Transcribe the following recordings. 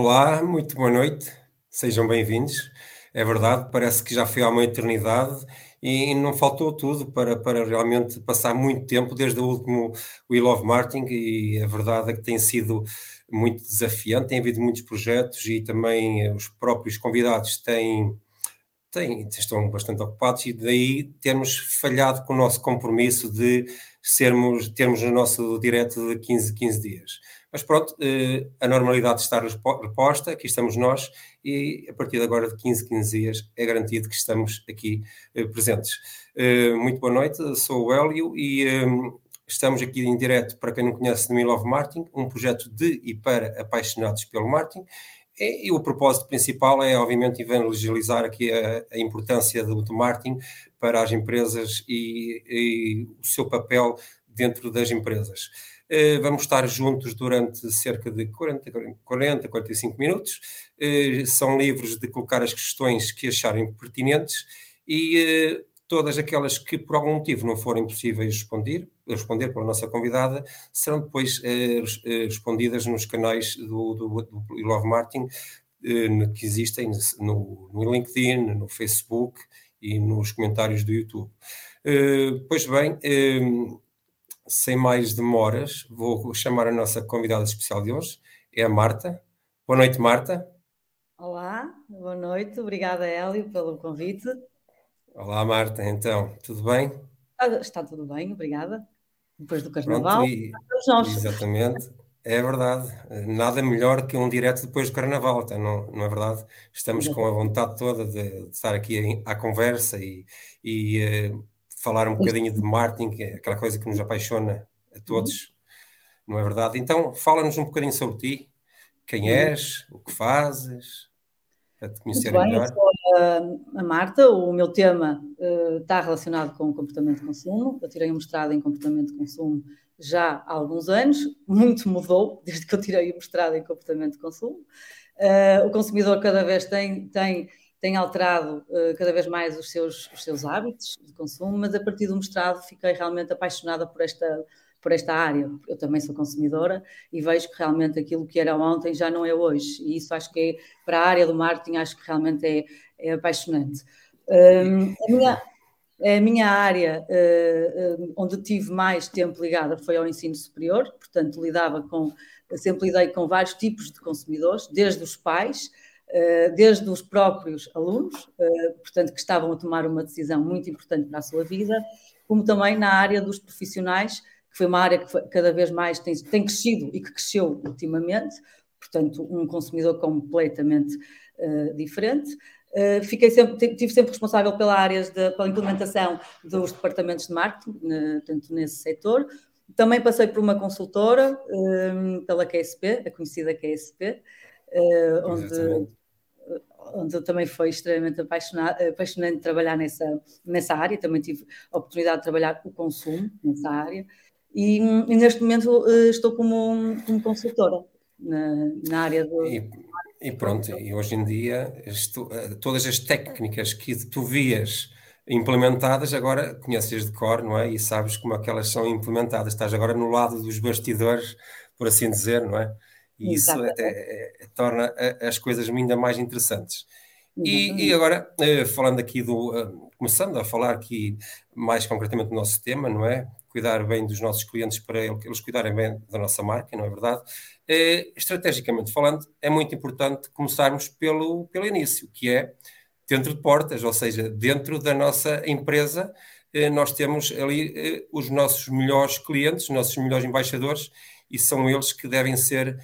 Olá, muito boa noite, sejam bem-vindos. É verdade, parece que já foi há uma eternidade e não faltou tudo para, para realmente passar muito tempo desde o último We Love Martin e a verdade é que tem sido muito desafiante, tem havido muitos projetos e também os próprios convidados têm, têm, estão bastante ocupados e daí temos falhado com o nosso compromisso de sermos, termos o nosso direto de 15, 15 dias. Mas pronto, eh, a normalidade está reposta, aqui estamos nós e a partir de agora de 15, 15 dias é garantido que estamos aqui eh, presentes. Eh, muito boa noite, sou o Hélio e estamos aqui em direto para quem não conhece Me Love Martin, um projeto de e para apaixonados pelo marketing e, o propósito principal é, obviamente, evangelizar aqui a, a importância do, do marketing para as empresas e, e o seu papel dentro das empresas. Eh, vamos estar juntos durante cerca de 40, 40 45 minutos. Eh, são livres de colocar as questões que acharem pertinentes e eh, todas aquelas que por algum motivo não forem possíveis responder, responder pela nossa convidada, serão depois respondidas nos canais do, do, do Love Martin que existem no, no LinkedIn, no Facebook e nos comentários do YouTube. Pois bem, sem mais demoras, vou chamar a nossa convidada especial de hoje, é a Marta. Boa noite, Marta. Olá, boa noite, obrigada, Hélio, pelo convite. Olá, Marta, então, tudo bem? Está tudo bem, obrigada. Depois do Carnaval. Pronto, e, exatamente, é verdade. Nada melhor que um direto depois do Carnaval, então, não, não é verdade? Estamos com a vontade toda de, de estar aqui à conversa e, e uh, falar um bocadinho de marketing, é aquela coisa que nos apaixona a todos, uhum. não é verdade? Então, fala-nos um bocadinho sobre ti, quem uhum. és, o que fazes, para te conhecer bem, melhor. Eu sou a, a Marta, o meu tema uh, está relacionado com o comportamento de consumo. Eu tirei um mestrado em comportamento de consumo já há alguns anos, muito mudou desde que eu tirei o mestrado em comportamento de consumo. Uh, o consumidor cada vez tem, tem tem alterado uh, cada vez mais os seus, os seus hábitos de consumo, mas a partir do mestrado fiquei realmente apaixonada por esta, por esta área. Eu também sou consumidora e vejo que realmente aquilo que era ontem já não é hoje. E isso acho que é, para a área do marketing, acho que realmente é, é apaixonante. Um, a, minha, a minha área uh, onde tive mais tempo ligada foi ao ensino superior, portanto, lidava com, sempre lidei com vários tipos de consumidores, desde os pais desde os próprios alunos, eh, portanto, que estavam a tomar uma decisão muito importante para a sua vida, como também na área dos profissionais, que foi uma área que cada vez mais tem, tem crescido e que cresceu ultimamente, portanto, um consumidor completamente uh, diferente. Fiquei sempre, tive sempre responsável pela área de, pela implementação dos departamentos de marketing, tanto nesse setor. Também passei por uma consultora, pela QSP, a conhecida QSP, onde onde também foi extremamente apaixonante trabalhar nessa, nessa área, também tive a oportunidade de trabalhar o consumo nessa área, e, e neste momento eh, estou como, como consultora na, na área do. E, e, pronto, e hoje em dia estou, eh, todas as técnicas que tu vias implementadas, agora conheces de cor, não é? E sabes como é que elas são implementadas. Estás agora no lado dos bastidores, por assim dizer, não é? E isso até, é, torna as coisas ainda mais interessantes. E, e, agora, eh, falando aqui do. Eh, começando a falar aqui mais concretamente do nosso tema, não é? Cuidar bem dos nossos clientes para eles cuidarem bem da nossa marca, não é verdade? É, estrategicamente falando, é muito importante começarmos pelo, pelo início, que é dentro de portas, ou seja, dentro da nossa empresa, nós temos ali os nossos melhores clientes, os nossos melhores embaixadores, e são eles que devem ser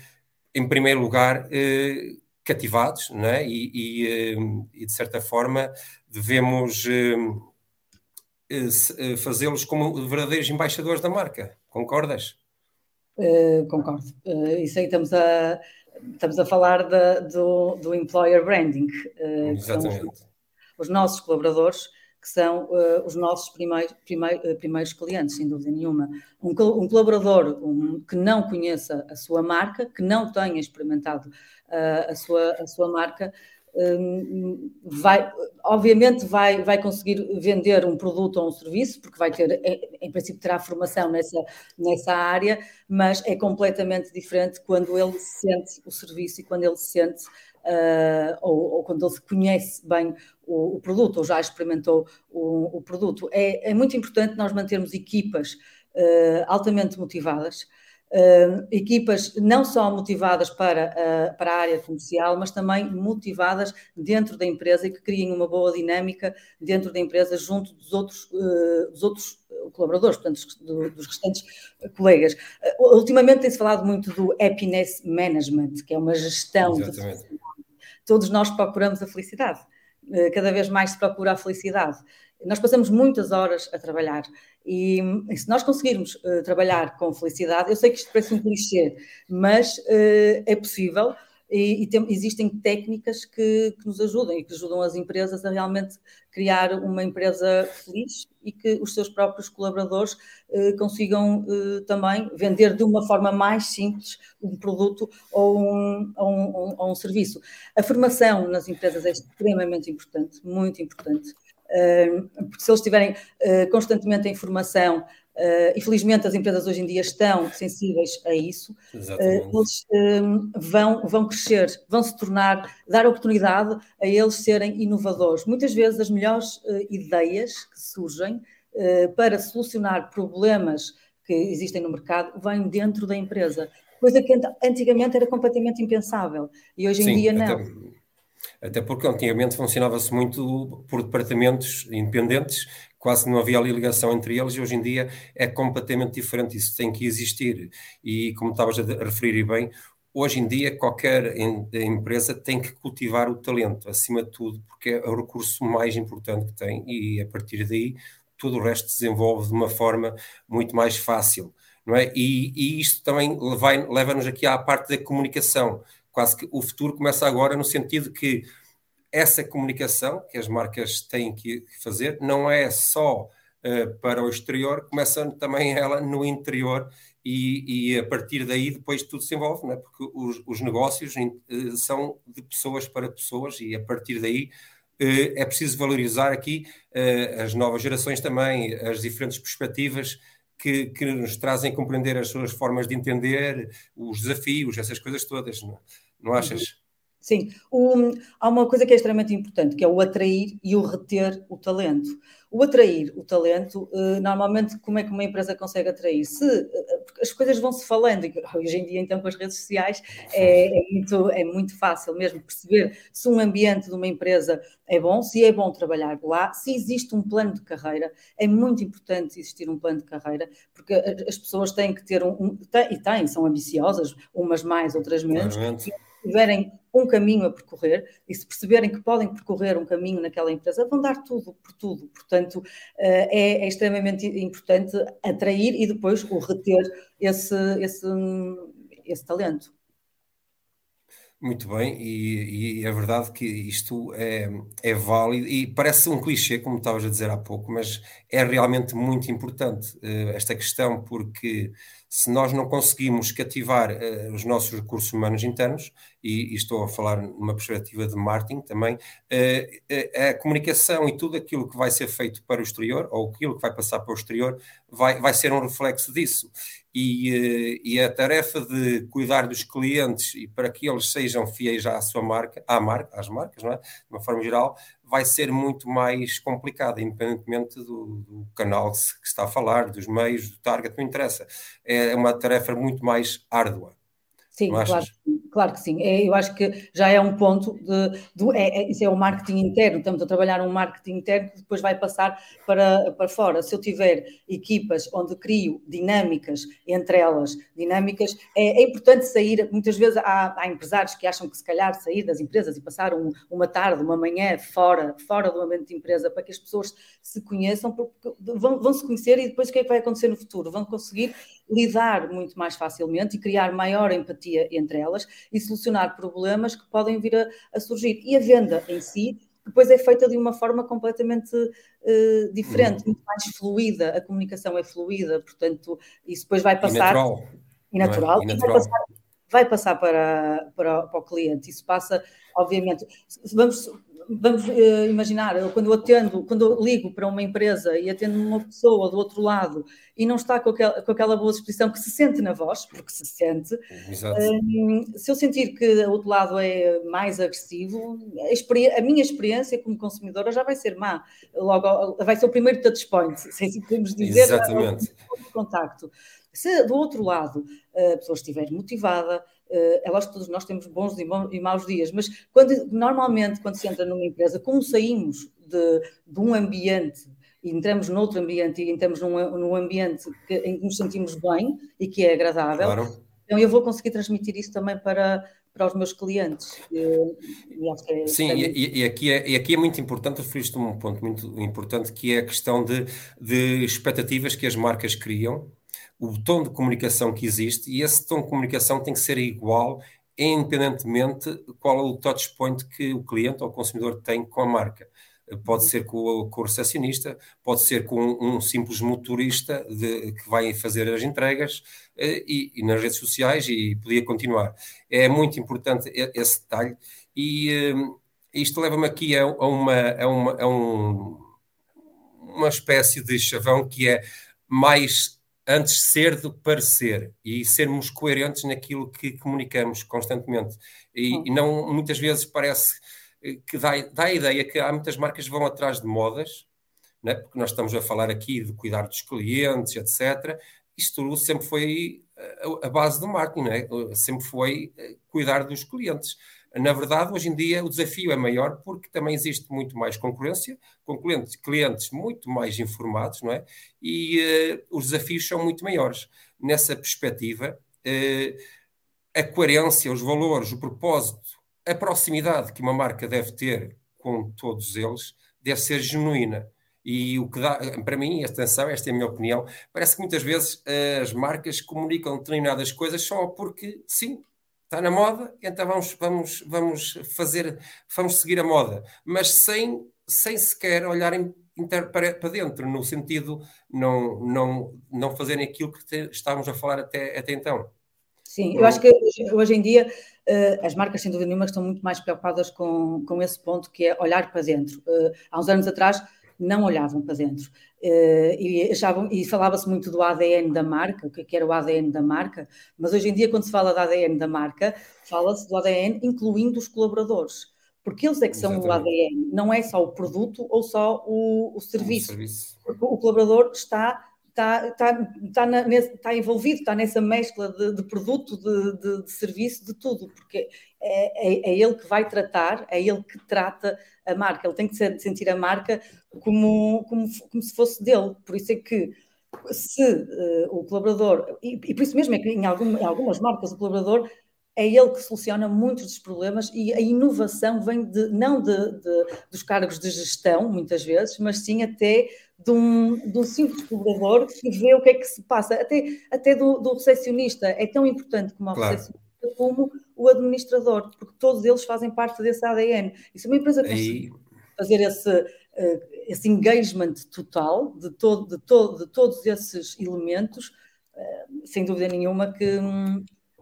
em primeiro lugar, eh, cativados, não é? E, e, eh, e, de certa forma devemos eh, fazê-los como verdadeiros embaixadores da marca. Concordas? Uh, concordo. Uh, isso aí estamos a, estamos a falar de, do, do employer branding. Uh, Exatamente. Os, os, nossos colaboradores que são uh, os nossos primeiros, primeir, uh, primeiros clientes, sem dúvida nenhuma. Um, um colaborador um, que não conheça a sua marca, que não tenha experimentado uh, a, sua, a sua marca, hum, vai, obviamente vai, vai conseguir vender um produto ou um serviço, porque vai ter, em princípio terá formação nessa, nessa área, mas é completamente diferente quando ele sente o serviço e quando ele sente Uh, ou, ou, quando ele conhece bem o, o, produto ou já experimentou o, o produto. É, é, muito importante nós mantermos equipas uh, altamente motivadas, Uh, equipas não só motivadas para, uh, para a área comercial, mas também motivadas dentro da empresa e que criem uma boa dinâmica dentro da empresa junto dos outros, uh, dos outros colaboradores, portanto, do, dos restantes colegas. ultimamente tem-se falado muito do happiness management, que é uma gestão de Todos nós procuramos a felicidade. cada vez mais se procura a felicidade. Nós passamos muitas horas a trabalhar e, e se nós conseguirmos uh, trabalhar com felicidade, eu sei que isto parece um clichê, mas uh, é possível e, e tem, existem técnicas que, que, nos ajudam e que ajudam as empresas a realmente criar uma empresa feliz e que os seus próprios colaboradores uh, consigam também vender de uma forma mais simples um produto ou um, ou um, ou um serviço. A formação nas empresas é extremamente importante, muito importante porque se eles estiverem ah, constantemente em formação, Uh, infelizmente as empresas hoje em dia estão sensíveis a isso, uh, eles vão, vão crescer, vão se tornar, dar oportunidade a eles serem inovadores. Muitas vezes as melhores uh, ideias que surgem para solucionar problemas que existem no mercado vêm dentro da empresa, coisa que antigamente era completamente impensável e hoje em Sim, dia não. Até até porque antigamente funcionava-se muito por departamentos independentes, quase não havia ali ligação entre eles, e hoje em dia é completamente diferente, isso tem que existir. E como estavas a referir bem, hoje em dia qualquer empresa tem que cultivar o talento, acima de tudo, porque é o recurso mais importante que tem, e a partir daí todo o resto se desenvolve de uma forma muito mais fácil. Não é? e, e isto também leva-nos aqui à parte da comunicação quase que o futuro começa agora no sentido que essa comunicação que as marcas têm que fazer não é só uh, para o exterior, começa também ela no interior e, e, a partir daí depois tudo se envolve, é? porque os, os negócios uh, são de pessoas para pessoas e a partir daí uh, é preciso valorizar aqui as novas gerações também, as diferentes perspectivas que, que, nos trazem compreender as suas formas de entender, os desafios, essas coisas todas. Não achas? Sim, há uma coisa que é extremamente importante, que é o atrair e o reter o talento. O atrair o talento, uh, normalmente, como é que uma empresa consegue atrair? Se uh, as coisas vão se falando, e hoje em dia, então, com as redes sociais, é, é, muito, é muito fácil mesmo perceber se um ambiente de uma empresa é bom, se é bom trabalhar lá, se existe um plano de carreira. É muito importante existir um plano de carreira, porque as pessoas têm que ter um. um têm, e têm, são ambiciosas, umas mais, outras menos. Claramente tiverem um caminho a percorrer e se perceberem que podem percorrer um caminho naquela empresa, vão dar tudo por tudo. Portanto, eh, é, é extremamente importante atrair e depois o reter esse, esse, esse talento. Muito bem, e, e, é verdade que isto é, é válido e parece um clichê, como estavas a dizer há pouco, mas é realmente muito importante uh, esta questão, porque se nós não conseguimos cativar uh, os nossos recursos humanos internos, e, e, estou a falar numa perspectiva de marketing também, uh, a comunicação e tudo aquilo que vai ser feito para o exterior, ou aquilo que vai passar para o exterior, vai, vai ser um reflexo disso. E, e a tarefa de cuidar dos clientes e para que eles sejam fiéis à sua marca, à marca às marcas, não é? de uma forma geral, vai ser muito mais complicada, independentemente do, do canal que, se, que, está a falar, dos meios, do target, não interessa. É uma tarefa muito mais árdua. Sim, claro, claro que sim. É, eu acho que já é um ponto de, de é, é, isso é o marketing interno. Estamos a trabalhar um marketing interno que depois vai passar para, para fora. Se eu tiver equipas onde crio dinâmicas entre elas, dinâmicas, é, é importante sair. Muitas vezes há, há, empresários que acham que se calhar sair das empresas e passar um, uma tarde, uma manhã fora, fora do ambiente de empresa para que as pessoas se conheçam, porque vão, vão se conhecer e depois o que é que vai acontecer no futuro? Vão conseguir lidar muito mais facilmente e criar maior empatia entre elas e solucionar problemas que podem vir a, a surgir. E a venda em si depois é feita de uma forma completamente uh, diferente, uhum. muito mais fluida, a comunicação é fluida, portanto, isso depois vai passar. E natural. E natural, é? e natural. E vai passar vai passar para, para, para o cliente. Isso passa, obviamente, vamos vamos uh, imaginar, eu, quando eu atendo, quando eu ligo para uma empresa e atendo uma pessoa do outro lado e não está com aquela, com aquela boa exposição que se sente na voz, porque se sente, um, se eu sentir que o outro lado é mais agressivo, a, a, minha experiência como consumidora já vai ser má, logo vai ser o primeiro touch point, se assim podemos dizer, Exatamente. o contacto. Se do outro lado a pessoa estiver motivada, eh, é lógico que todos nós temos bons e maus dias, mas quando, normalmente quando se entra numa empresa, como saímos de, de um ambiente e entramos noutro ambiente e entramos num, num ambiente que, em que nos sentimos bem e que é agradável, claro. então eu vou conseguir transmitir isso também para, para os meus clientes. É, Sim, é e, e, aqui é, e aqui é muito importante, referiste um ponto muito importante, que é a questão de, de expectativas que as marcas criam o tom de comunicação que existe e esse tom de comunicação tem que ser igual, independentemente qual é o touch point que o cliente ou o consumidor tem com a marca. Pode ser com o, com o recepcionista, pode ser com um, simples motorista de, que vai fazer as entregas eh, e, e, nas redes sociais e podia continuar. É muito importante esse detalhe e eh, isto leva-me aqui a, a, uma, a, uma, a um, uma espécie de chavão que é mais antes ser do que parecer e sermos coerentes naquilo que comunicamos constantemente. E, e não, muitas vezes parece eh, que dá, dá, a ideia que há muitas marcas que vão atrás de modas, né? porque nós estamos a falar aqui de cuidar dos clientes, etc. Isto sempre foi a, a base do marketing, né? sempre foi eh, cuidar dos clientes. Na verdade, hoje em dia o desafio é maior porque também existe muito mais concorrência, com clientes, clientes muito mais informados, não é? E uh, os desafios são muito maiores. Nessa perspectiva, uh, a coerência, os valores, o propósito, a proximidade que uma marca deve ter com todos eles deve ser genuína. E o que dá, para mim, atenção, esta é a minha opinião, parece que muitas vezes as marcas comunicam determinadas coisas só porque, sim, está na moda, então vamos, vamos, vamos fazer, vamos seguir a moda, mas sem, sem sequer olharem para, para dentro, no sentido não, não, não fazerem aquilo que te, estávamos a falar até, até então. Sim, eu acho que hoje, em dia uh, as marcas, sem dúvida nenhuma, estão muito mais preocupadas com, com esse ponto, que é olhar para dentro. Uh, há uns anos atrás não olhavam para dentro. Uh, e, achavam, e falava-se muito do ADN da marca, o que, é era o ADN da marca, mas hoje em dia, quando se fala do ADN da marca, fala-se do ADN incluindo os colaboradores, porque eles é que são Exatamente. o ADN, não é só o produto ou só o, o serviço. O, serviço. o colaborador está está, está, está, na, está envolvido, está nessa mescla de, de produto, de, de, de, serviço, de tudo, porque é, é, é, ele que vai tratar, é ele que trata a marca, ele tem que sentir a marca como, como, como se fosse dele. Por isso é que se uh, o colaborador, e, e, por isso mesmo é que em, algum, em algumas marcas o colaborador é ele que soluciona muitos dos problemas e a inovação vem de, não de, de, dos cargos de gestão, muitas vezes, mas sim até de um, de um simples colaborador que vê o que é que se passa, até, até do, do recepcionista. É tão importante como o claro. recepcionista como o administrador, porque todos eles fazem parte desse ADN. E se uma empresa conseguir fazer esse, uh, esse engagement total de, todo, de, todo, de todos esses elementos, uh, sem dúvida nenhuma que,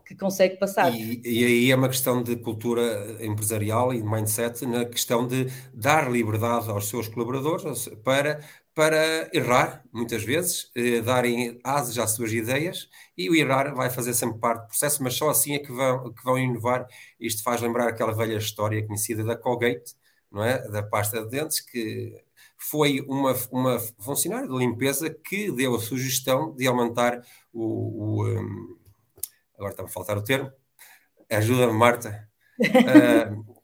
que consegue passar. E, e, aí é uma questão de cultura empresarial e de mindset, na questão de dar liberdade aos seus colaboradores para, para errar, muitas vezes, eh, darem asas às suas ideias, e o errar vai fazer sempre parte do processo, mas só assim é que vão, que vão inovar. Isto faz lembrar aquela velha história conhecida da Colgate, não é? da pasta de dentes, que foi uma, uma funcionária de limpeza que deu a sugestão de aumentar o, o um, agora está a faltar o termo, ajuda-me, Marta. Uh,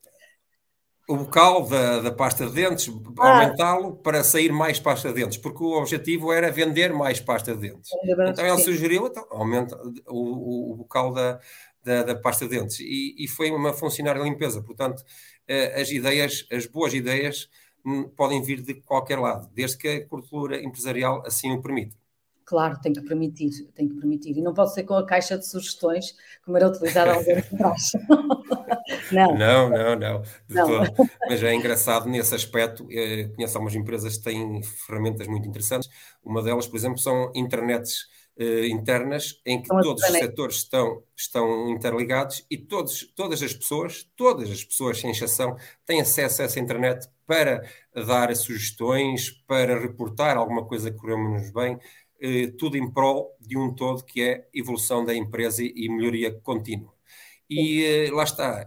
o bocal da, da, pasta de dentes, ah. aumentá-lo para sair mais pasta de dentes, porque o objetivo era vender mais pasta de dentes. Então ele sugeriu, então, aumenta o, o, o bocal da, da, da, pasta de dentes. E, e, foi uma funcionária de limpeza. Portanto, uh, as ideias, as boas ideias, hum, podem vir de qualquer lado, desde que a cultura empresarial assim o permita. Claro, tem que permitir, tem que permitir. E não pode ser com a caixa de sugestões, como era utilizada há uns anos atrás. não. não, não, não, não. Mas é engraçado nesse aspecto. Eh, conheço algumas empresas que têm ferramentas muito interessantes. Uma delas, por exemplo, são internets internas em que todos os setores estão, estão interligados e todos, todas as pessoas, todas as pessoas, sem exceção, têm acesso a essa internet para dar sugestões, para reportar alguma coisa que correu-nos bem, tudo em prol de um todo que é evolução da empresa e melhoria contínua. E lá está,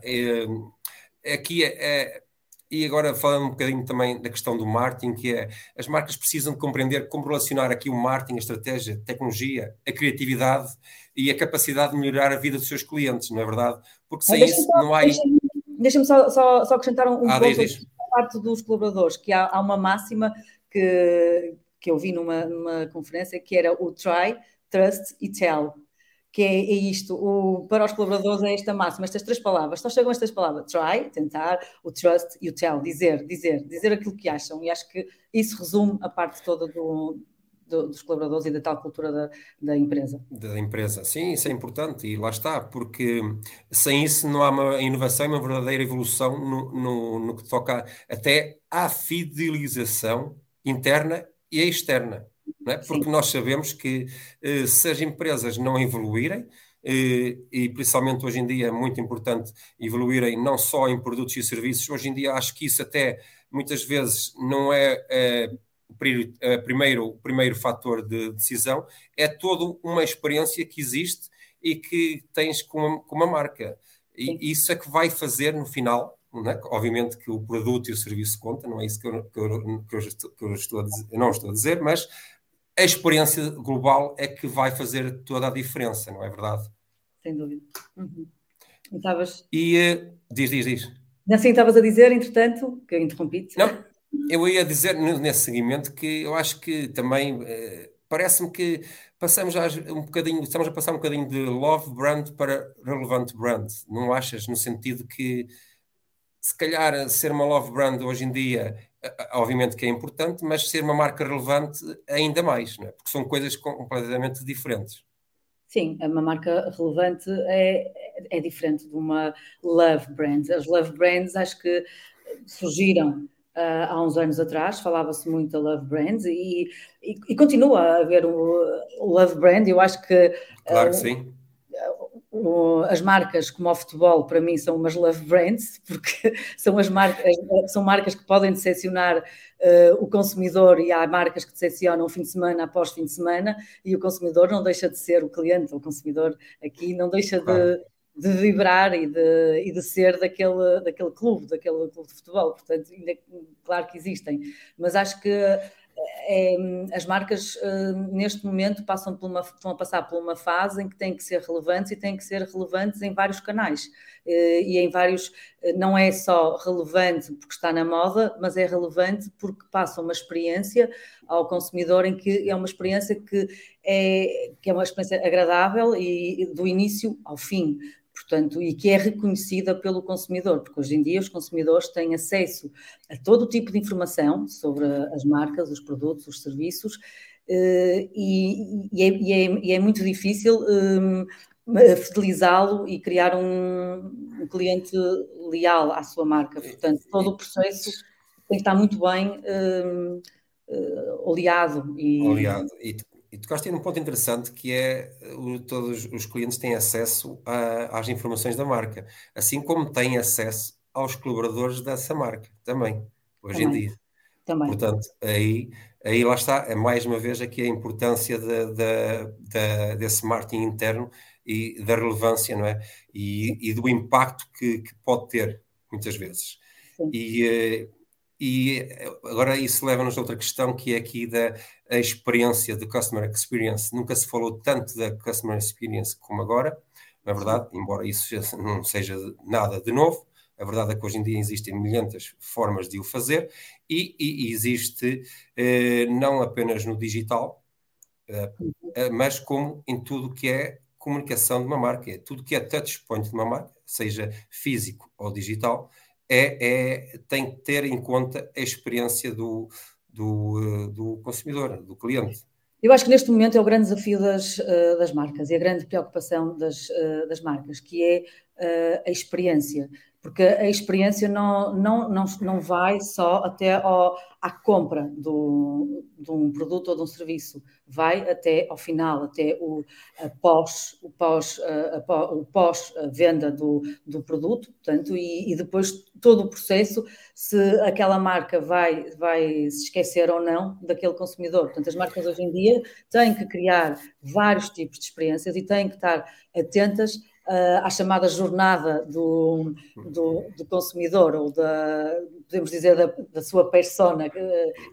aqui é, é e agora falando um bocadinho também da questão do marketing, que é as marcas precisam de compreender como relacionar aqui o marketing, a estratégia, a tecnologia, a criatividade e a capacidade de melhorar a vida dos seus clientes, não é verdade? Porque sem isso só, não há. Deixa-me deixa só, só, só, acrescentar um, ah, ponto diz, diz. parte dos colaboradores, que há, há, uma máxima que, que eu vi numa, numa conferência que era o try, trust e tell que é, é isto, o, para os colaboradores é esta máxima, estas três palavras, só chegam estas palavras, try, tentar, o trust e o tell, dizer, dizer, dizer aquilo que acham, e acho que isso resume a parte toda do, do, dos colaboradores e da tal cultura da, da, empresa. Da empresa, sim, isso é importante, e lá está, porque sem isso não há uma inovação e uma verdadeira evolução no, no, no que toca até à fidelização interna e externa é? porque Sim. nós sabemos que eh, se as empresas não evoluírem, eh, e principalmente hoje em dia é muito importante evoluírem não só em produtos e serviços, hoje em dia acho que isso até muitas vezes não é, é o primeiro, o primeiro fator de decisão, é toda uma experiência que existe e que tens com uma, com uma marca. E Sim. isso é que vai fazer no final é? Obviamente que o produto e o serviço contam, não é isso que eu, que eu, que eu, estou, que eu estou dizer, não estou a dizer, mas a experiência global é que vai fazer toda a diferença, não é verdade? Sem dúvida. Uhum. E, estavas... e uh, diz, diz, diz. Assim estavas a dizer, entretanto, que eu interrompi-te. Não, eu ia dizer nesse seguimento que eu acho que também uh, parece-me que passamos já um bocadinho, estamos a passar um bocadinho de love brand para relevant brand, não achas? No sentido que se calhar ser uma love brand hoje em dia obviamente que é importante, mas ser uma marca relevante ainda mais, é? porque são coisas completamente diferentes. Sim, uma marca relevante é, é diferente de uma love brand. As love brands acho que surgiram uh, há uns anos atrás, falava-se muito da love brands e, e, e, continua a haver o, o love brand. Eu acho que. Claro que uh, sim as marcas como o futebol para mim são umas love brands porque são as marcas são marcas que podem decepcionar uh, o consumidor e há marcas que decepcionam fim de semana após fim de semana e o consumidor não deixa de ser o cliente o consumidor aqui não deixa de, de vibrar e de, e de ser daquele, daquele clube, daquele clube de futebol. Portanto, ainda, claro que existem, mas acho que é, as marcas uh, neste momento passam por uma, estão a passar por uma fase em que têm que ser relevantes e têm que ser relevantes em vários canais. Uh, e em vários, uh, não é só relevante porque está na moda, mas é relevante porque passa uma experiência ao consumidor em que é uma experiência que é, que é uma experiência agradável e do início ao fim portanto, e que é reconhecida pelo consumidor, porque hoje em dia os consumidores têm acesso a todo tipo de informação sobre as marcas, os produtos, os serviços, eh, e, e, é, e, é, e é, muito difícil um, fidelizá-lo e criar um, um, cliente leal à sua marca. Portanto, todo o processo tem que estar muito bem um, oleado. E, oleado. E e tocaste num ponto interessante que é o, todos os clientes têm acesso a, às informações da marca, assim como têm acesso aos colaboradores dessa marca também, hoje também. em dia. Também. Portanto, aí, aí lá está, é mais uma vez aqui a importância de, de, de, desse marketing interno e da relevância, não é? E, e do impacto que, que, pode ter, muitas vezes. Sim. E, eh, e agora isso leva-nos a outra questão que é aqui da experiência, do customer experience. Nunca se falou tanto da customer experience como agora, na verdade, embora isso não seja nada de novo. A verdade é que hoje em dia existem milhentas formas de o fazer e, e existe eh, não apenas no digital, eh, eh mas como em tudo que é comunicação de uma marca, é tudo que é touch point de uma marca, seja físico ou digital, é, é, tem que ter em conta a experiência do, do, do consumidor, do cliente. Eu acho que neste momento é o grande desafio das, uh, das marcas e a grande preocupação das, uh, das marcas, que é a experiência. Porque a experiência não, não, não, não vai só até ao, à compra do, de um produto ou de um serviço, vai até ao final, até o pós, o pós, o pós venda do, do produto, portanto, e, e, depois todo o processo, se aquela marca vai, vai se esquecer ou não daquele consumidor. Portanto, as marcas hoje em dia têm que criar vários tipos de experiências e têm que estar atentas uh, à chamada jornada do, do, do, consumidor, ou da, podemos dizer, da, da sua persona, que,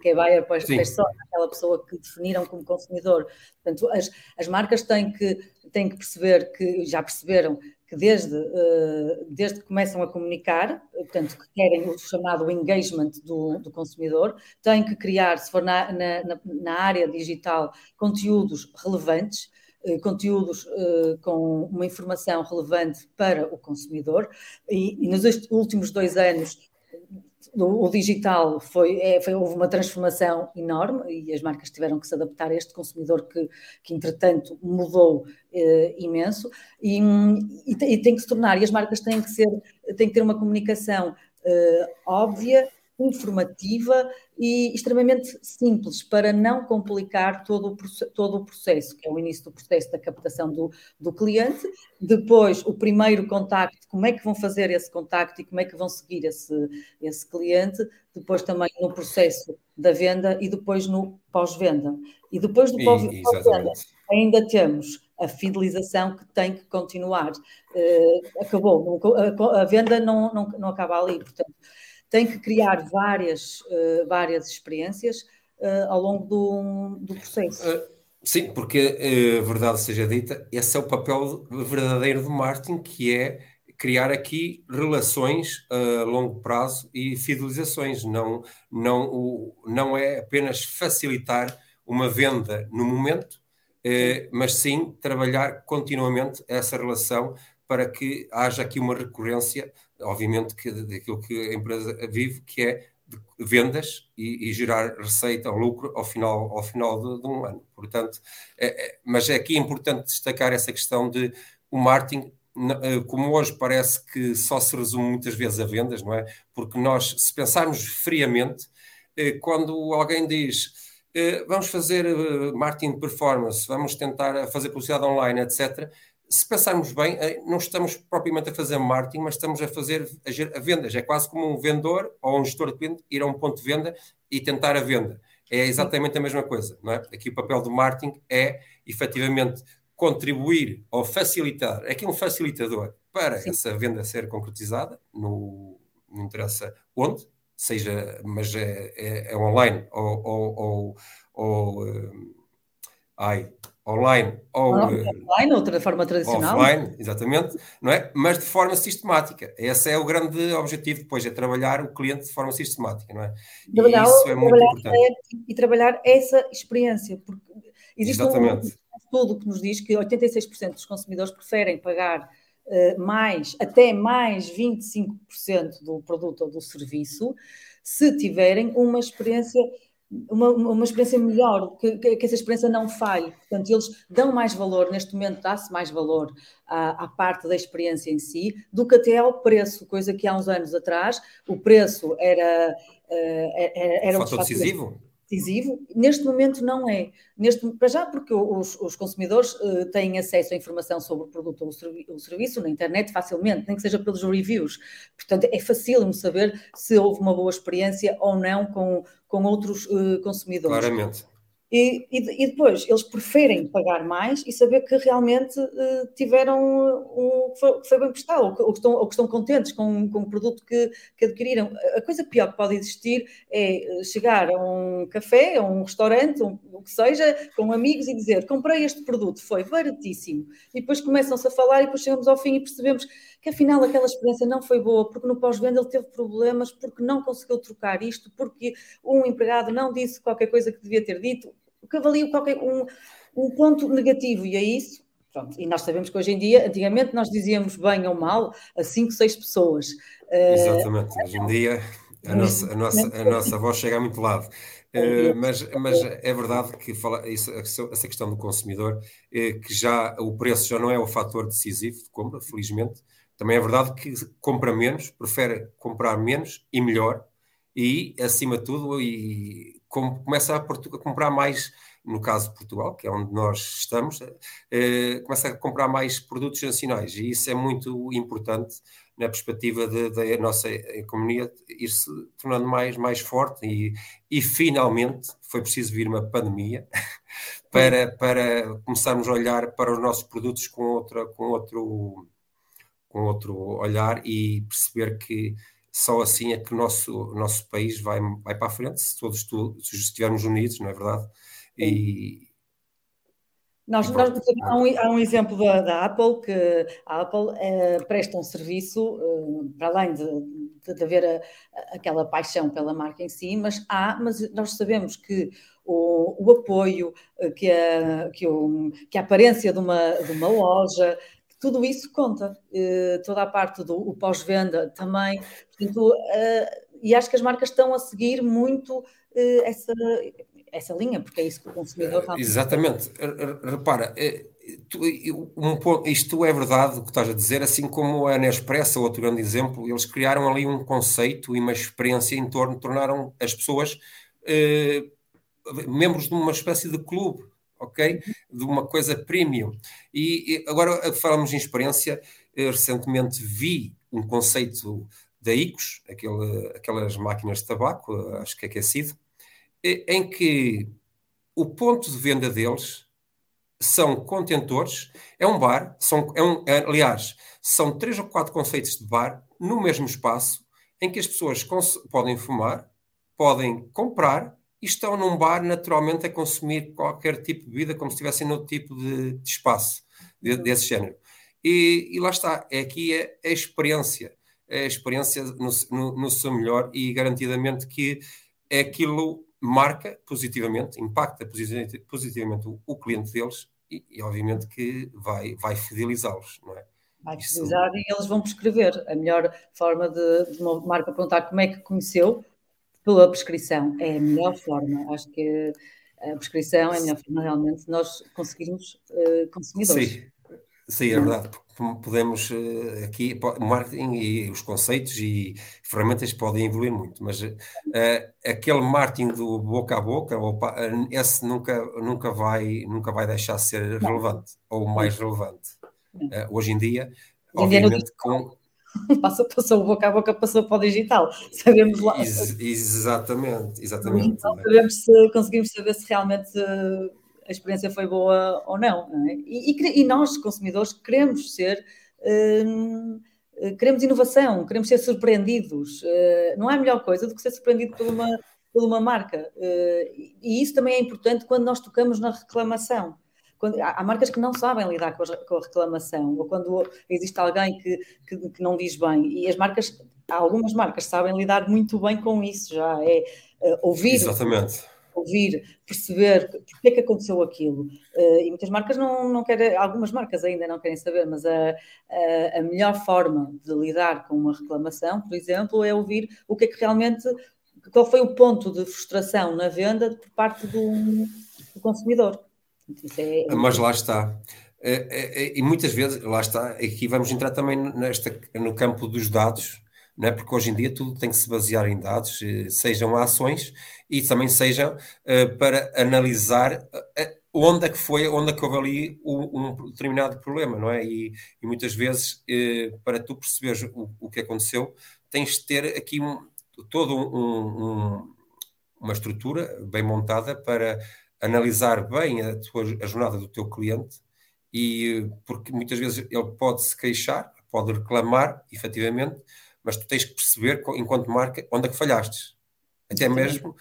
que é buyer persona, aquela pessoa que definiram como consumidor. Portanto, as, as marcas têm que, têm que perceber que, já perceberam, que desde, uh, desde que começam a comunicar, portanto, que querem o chamado engagement do, do consumidor, têm que criar, se for na, na, na área digital, conteúdos relevantes, eh, conteúdos uh, com uma informação relevante para o consumidor. E, nos últimos dois anos o, digital foi, é, foi, houve uma transformação enorme e as marcas tiveram que se adaptar a este consumidor que, que entretanto mudou uh, imenso. E, e, e, tem que se tornar, e as marcas têm que ser, têm que ter uma comunicação óbvia informativa e extremamente simples para não complicar todo o, todo o processo, que é o início do processo da captação do, do cliente, depois o primeiro contacto, como é que vão fazer esse contacto e como é que vão seguir esse, esse cliente, depois também no processo da venda e depois no pós-venda. E depois do pós-venda ainda temos a fidelização que tem que continuar. Uh, acabou, a, venda não, não, não acaba ali, portanto tem que criar várias, uh, várias experiências uh, ao longo do, do processo. Uh, sim, porque, verdade seja dita, esse é o papel verdadeiro do marketing, que é criar aqui relações a longo prazo e fidelizações. Não, não, o, não é apenas facilitar uma venda no momento, mas sim trabalhar continuamente essa relação para que haja aqui uma recorrência obviamente, que, daquilo que a empresa vive, que é vendas e, e, gerar receita ou lucro ao final, ao final de, de um ano. Portanto, é, é, mas é aqui importante destacar essa questão de o marketing, eh, como hoje parece que só se resume muitas vezes a vendas, não é? Porque nós, se pensarmos friamente, eh, quando alguém diz eh, vamos fazer marketing de performance, vamos tentar fazer publicidade online, etc., se pensarmos bem, eh, não estamos propriamente a fazer marketing, mas estamos a fazer a, vendas. É quase como um vendedor ou um gestor de cliente ir a um ponto de venda e tentar a venda. É exatamente a mesma coisa, não é? Aqui o papel do marketing é, efetivamente, contribuir ou facilitar, é aqui um facilitador para Sim. essa venda ser concretizada, no, não interessa onde, seja, mas é, é, é online ou, ou, ou, ou um, ai, online ou online, outra forma tradicional. Offline, exatamente, não é? Mas de forma sistemática. Esse é o grande objetivo depois, é trabalhar o cliente de forma sistemática, não é? Trabalhar, e isso é muito importante. É, e trabalhar essa experiência, porque existe exatamente. um estudo que nos diz que 86% dos consumidores preferem pagar uh, mais, até mais 25% do produto ou do serviço, se tiverem uma experiência uma, uma experiência melhor, que, que, essa experiência não falhe. Portanto, eles dão mais valor, neste momento dá-se mais valor à, à, parte da experiência em si do que até ao preço, coisa que há uns anos atrás o preço era. Era, era Fator decisivo? Decisivo. Neste momento não é. Neste, para já porque os, os consumidores uh, têm acesso à informação sobre o produto ou o, o, serviço na internet facilmente, nem que seja pelos reviews. Portanto, é facílimo saber se houve uma boa experiência ou não com, com outros uh, consumidores. Claramente. E, e, e, depois eles preferem pagar mais e saber que realmente uh, tiveram um, foi, foi bem prestado, ou que, ou, que estão, ou que estão contentes com, com o produto que, que adquiriram. A coisa pior que pode existir é chegar a um café, a um restaurante, um, o que seja, com amigos e dizer comprei este produto, foi baratíssimo. E depois começam-se a falar e depois chegamos ao fim e percebemos que afinal aquela experiência não foi boa, porque no pós-venda ele teve problemas, porque não conseguiu trocar isto, porque um empregado não disse qualquer coisa que devia ter dito, que avalia qualquer um, um ponto negativo, e é isso. Pronto, e nós sabemos que hoje em dia, antigamente nós dizíamos bem ou mal a cinco, seis pessoas. Exatamente, uh, hoje em dia a nossa, a nossa, a nossa voz chega a muito lado. Uh, mas, mas é verdade que fala isso, essa questão do consumidor, uh, que já o preço já não é o fator decisivo de compra, felizmente, Também é verdade que compra menos, prefere comprar menos e melhor, e acima de tudo, e começa a, a comprar mais no caso de Portugal, que é onde nós estamos, eh, começa a comprar mais produtos nacionais e isso é muito importante na perspectiva da nossa economia ir se tornando mais, mais forte e, e finalmente foi preciso vir uma pandemia para, para começarmos a olhar para os nossos produtos com, outra, com, outro, com outro olhar e perceber que só assim é que o nosso, nosso país vai, vai para a frente, se todos se estivermos unidos, não é verdade? E, nós, nós há, um, há, um, exemplo da, da, Apple que a Apple é, presta um serviço é, para além de, de, de haver a, aquela paixão pela marca em si, mas há, mas nós sabemos que o, o apoio, eh, que a, que, o, que a aparência de uma, de uma loja, tudo isso conta. toda a parte do pós-venda também. Portanto, e acho que as marcas estão a seguir muito essa, essa linha, porque é isso que o consumidor está Exatamente. Repara, é, um isto é verdade o que estás a dizer, assim como a Nespresso, outro grande exemplo, eles criaram ali um conceito e uma experiência em torno, tornaram as pessoas eh, membros de uma espécie de clube, ok? De uma coisa premium. E, e agora falamos em experiência, recentemente vi um conceito da ICOS, aquele, aquelas máquinas de tabaco, acho que é aquecido, em que o ponto de venda deles são contentores, é um bar, são, é um, é, aliás, são três ou quatro conceitos de bar no mesmo espaço em que as pessoas podem fumar, podem comprar e estão num bar naturalmente a consumir qualquer tipo de bebida como se estivessem noutro tipo de, de espaço de, desse género. E, e, lá está, é aqui a, a experiência, a experiência no, no, no seu melhor e garantidamente que aquilo marca positivamente, impacta positivamente o, o cliente deles e, e, obviamente que vai, vai fidelizá-los, não é? Vai fidelizar Isso... e eles vão prescrever. A melhor forma de, de uma marca perguntar como é que conheceu, pela prescrição, é a melhor forma. Acho que a prescrição é a melhor forma realmente de nós conseguirmos uh, consumidores. Sim. Sim, é verdade. Podemos eh, aqui, o marketing e os conceitos e ferramentas podem evoluir muito, mas uh, aquele marketing do boca a boca, opa, esse nunca, nunca, vai, nunca vai deixar de ser relevante ou mais relevante. Uh, hoje em dia, obviamente, com. Passou, passou boca a boca, passou para o digital. Sabemos lá. Ex exatamente, exatamente. Então, sabemos se conseguimos saber se realmente a experiência foi boa ou não. não é? e, e, e, nós, consumidores, queremos ser. Hum, queremos inovação, queremos ser surpreendidos. Não há melhor coisa do que ser surpreendido por uma, por uma marca. E isso também é importante quando nós tocamos na reclamação. Quando, há, há, marcas que não sabem lidar com a, com a reclamação, ou quando existe alguém que, que, que, não diz bem. E as marcas, algumas marcas sabem lidar muito bem com isso já. É uh, ouvir. Exatamente ouvir, perceber porque é que aconteceu aquilo. Uh, e muitas marcas não, não querem, algumas marcas ainda não querem saber, mas a, a, a, melhor forma de lidar com uma reclamação, por exemplo, é ouvir o que é que realmente, qual foi o ponto de frustração na venda por parte do, do consumidor. É, é... Mas lá está. É, é, é, e muitas vezes, lá está, aqui vamos entrar também nesta, no campo dos dados, né? porque hoje em dia tudo tem que se basear em dados, eh, sejam ações e também sejam para analisar onde é que foi, onde é que houve ali um, um determinado problema, não é? E, e muitas vezes, para tu perceberes o, o, que aconteceu, tens de ter aqui um, toda um, uma estrutura bem montada para analisar bem a, tua, a jornada do teu cliente e porque muitas vezes ele pode se queixar, pode reclamar, efetivamente, mas tu tens que perceber, enquanto marca, onde é que falhaste. Até mesmo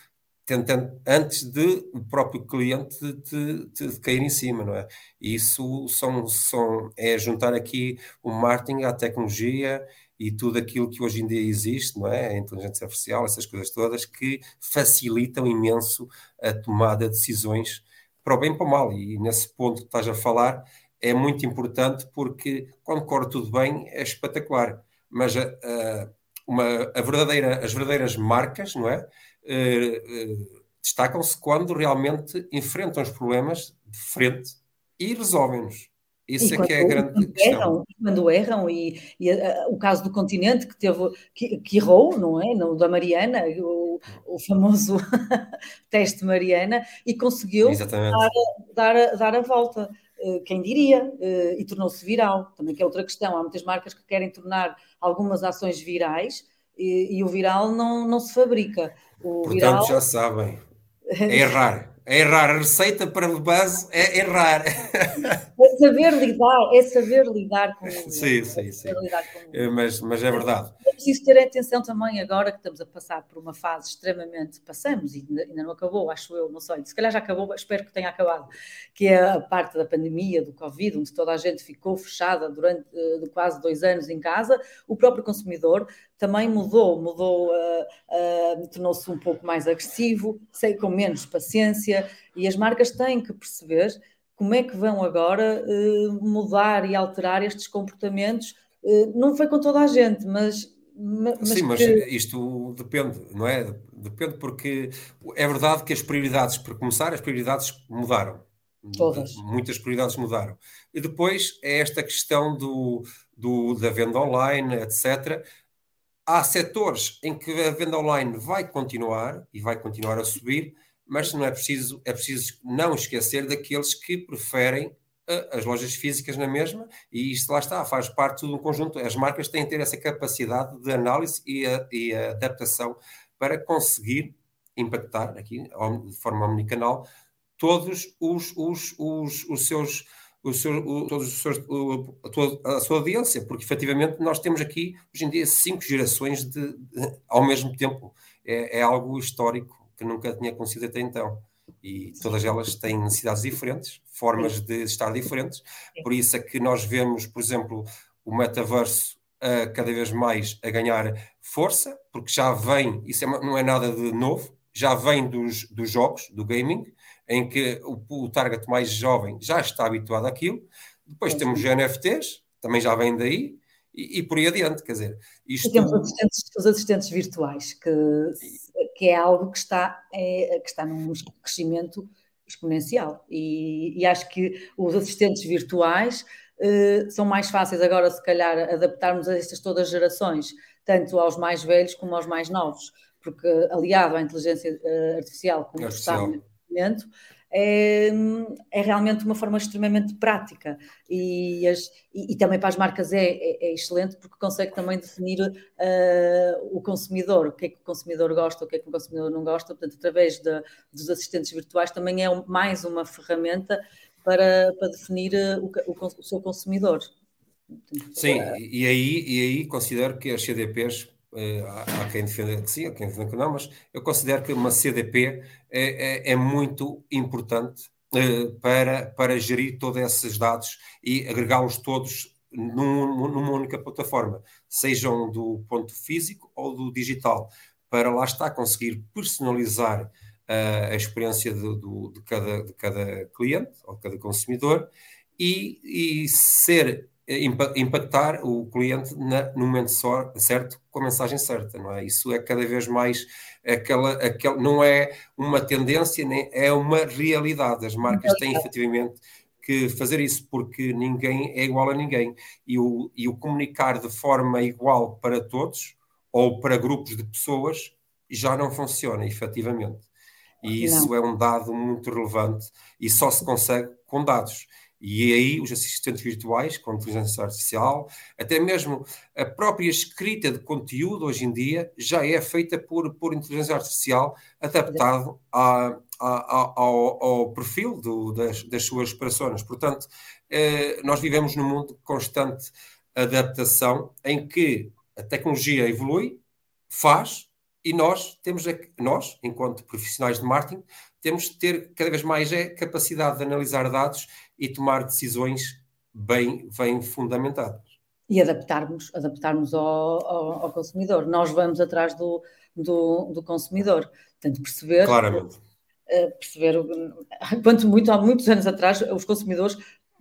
tentando, antes de o próprio cliente te, te, te, cair em cima, não é? E isso são, são, é juntar aqui o marketing, a tecnologia e tudo aquilo que hoje em dia existe, não é? A inteligência artificial, essas coisas todas que facilitam imenso a tomada de decisões para o bem e para o mal. E nesse ponto que estás a falar é muito importante porque quando corre tudo bem é espetacular mas a, a, uma, a verdadeira, as verdadeiras marcas, não é? Uh, uh, destacam-se quando realmente enfrentam os problemas de frente e resolvem-nos. Isso e é que é a grande quando questão. Erram, quando erram, e, e a, o caso do continente que teve, que, que, errou, não é? No, da Mariana, o, o famoso teste Mariana, e conseguiu dar, dar, dar a volta. Eh, quem diria? Eh, e tornou-se viral. Também que é outra questão. Há muitas marcas que querem tornar algumas ações virais e, e o viral não, não se fabrica. O Portanto, viral... já sabem. É errar. É errar. A receita para base é errar. É saber lidar, é saber lidar com Sim, sim, sim. É, mas, mas é verdade. É preciso ter atenção também agora que estamos a passar por uma fase extremamente. Passamos e ainda não acabou, acho eu, não sei. Se calhar já acabou, espero que tenha acabado. Que é a parte da pandemia, do Covid, onde toda a gente ficou fechada durante uh, quase dois anos em casa. O próprio consumidor também mudou, mudou, uh, uh, tornou-se um pouco mais agressivo, sei, com menos paciência, e as marcas têm que perceber como é que vão agora uh, mudar e alterar estes comportamentos. não foi com toda a gente, mas. mas Sim, mas isto depende, não é? Depende porque é verdade que as prioridades, para começar, as prioridades mudaram. Todas. Muitas prioridades mudaram. E depois é esta questão do, do, da venda online, etc há setores em que a venda online vai continuar e vai continuar a subir, mas não é preciso, é preciso não esquecer daqueles que preferem uh, as lojas físicas na mesma, e isto lá está, faz parte de um conjunto. As marcas têm que ter essa capacidade de análise e, a, e a adaptação para conseguir impactar aqui de forma omnicanal todos os, os, os, os seus o todos os seus, o, a, tua, a, sua audiência, porque efetivamente nós temos aqui, hoje em dia, cinco gerações de, de ao mesmo tempo. É, é, algo histórico que nunca tinha acontecido até então. E todas elas têm necessidades diferentes, formas de estar diferentes. Por isso é que nós vemos, por exemplo, o metaverso a, cada vez mais a ganhar força, porque já vem, isso é, não é nada de novo, já vem dos, dos jogos, do gaming, em que o, o target mais jovem já está habituado àquilo. Depois é temos os NFTs, também já vem daí, e, e, por aí adiante, quer dizer. Isto... E temos os assistentes, os assistentes virtuais, que, que é algo que está, é, que está num crescimento exponencial. E, e acho que os assistentes virtuais uh, são mais fáceis agora, se calhar, adaptarmos a estas todas as gerações, tanto aos mais velhos como aos mais novos, porque aliado à inteligência uh, artificial, como artificial. está conhecimento, é, é, realmente uma forma extremamente prática e, as, e, e também para as marcas é, é, é, excelente porque consegue também definir uh, o consumidor, o que é que o consumidor gosta, o que é que o consumidor não gosta, portanto, através de, dos assistentes virtuais também é mais uma ferramenta para, para definir ah, o, o, o seu consumidor. Sim, e aí, e aí considero que as CDPs eh, há, quem defenda que sim, há quem defenda que não, mas eu considero que uma CDP é, é, é muito importante eh, para, para gerir todos esses dados e agregá-los todos num, numa única plataforma, sejam do ponto físico ou do digital, para lá está conseguir personalizar uh, a experiência de, de, de, cada, de cada cliente ou de cada consumidor e, e ser impactar o cliente na, no momento certo, com a mensagem certa, não é? Isso é cada vez mais aquela, aquela não é uma tendência, nem é uma realidade. As marcas têm efetivamente que fazer isso, porque ninguém é igual a ninguém. E o, e o comunicar de forma igual para todos, ou para grupos de pessoas, já não funciona, efetivamente. E isso não. é um dado muito relevante e só se consegue com dados. E aí os assistentes virtuais com inteligência artificial, até mesmo a própria escrita de conteúdo hoje em dia já é feita por, por inteligência artificial adaptado a, ao, ao, perfil do, das, das, suas personas. Portanto, eh, nós vivemos num mundo de constante adaptação em que a tecnologia evolui, faz, e nós temos, nós, enquanto profissionais de marketing, temos de ter cada vez mais a capacidade de analisar dados e tomar decisões bem, bem fundamentadas. E adaptarmos, adaptarmos ao, ao, ao consumidor. Nós vamos atrás do, do, do consumidor. Portanto, perceber. Claramente. Eh, perceber, quanto muito, há muitos anos atrás, os consumidores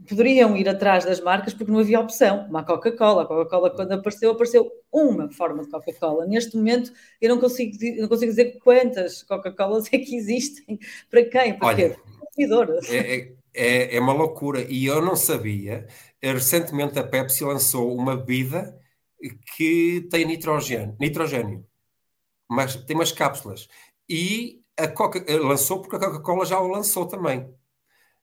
poderiam ir atrás das marcas porque não havia opção. Uma Coca-Cola, a Coca-Cola quando apareceu, apareceu uma forma de Coca-Cola. Neste momento eu não consigo, não consigo dizer quantas Coca-Colas é que existem, para quem, para Olha, consumidor. É, é, é, é uma loucura. E eu não sabia. Recentemente a Pepsi lançou uma bebida que tem nitrogênio, nitrogênio mas tem umas cápsulas. E a Coca lançou porque a Coca-Cola já o lançou também.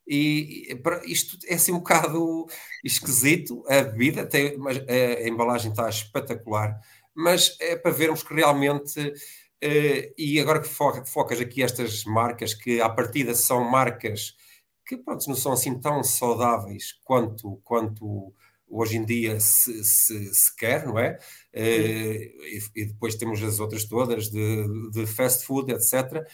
E isto é assim um bocado esquisito. A bebida tem, mas a embalagem está espetacular, mas é para vermos que realmente. E agora que focas aqui estas marcas, que à partida são marcas que pronto, não são assim tão saudáveis quanto, quanto hoje em dia se, se, se quer, não é? Uh, e, e, depois temos as outras todas de, de fast food, etc.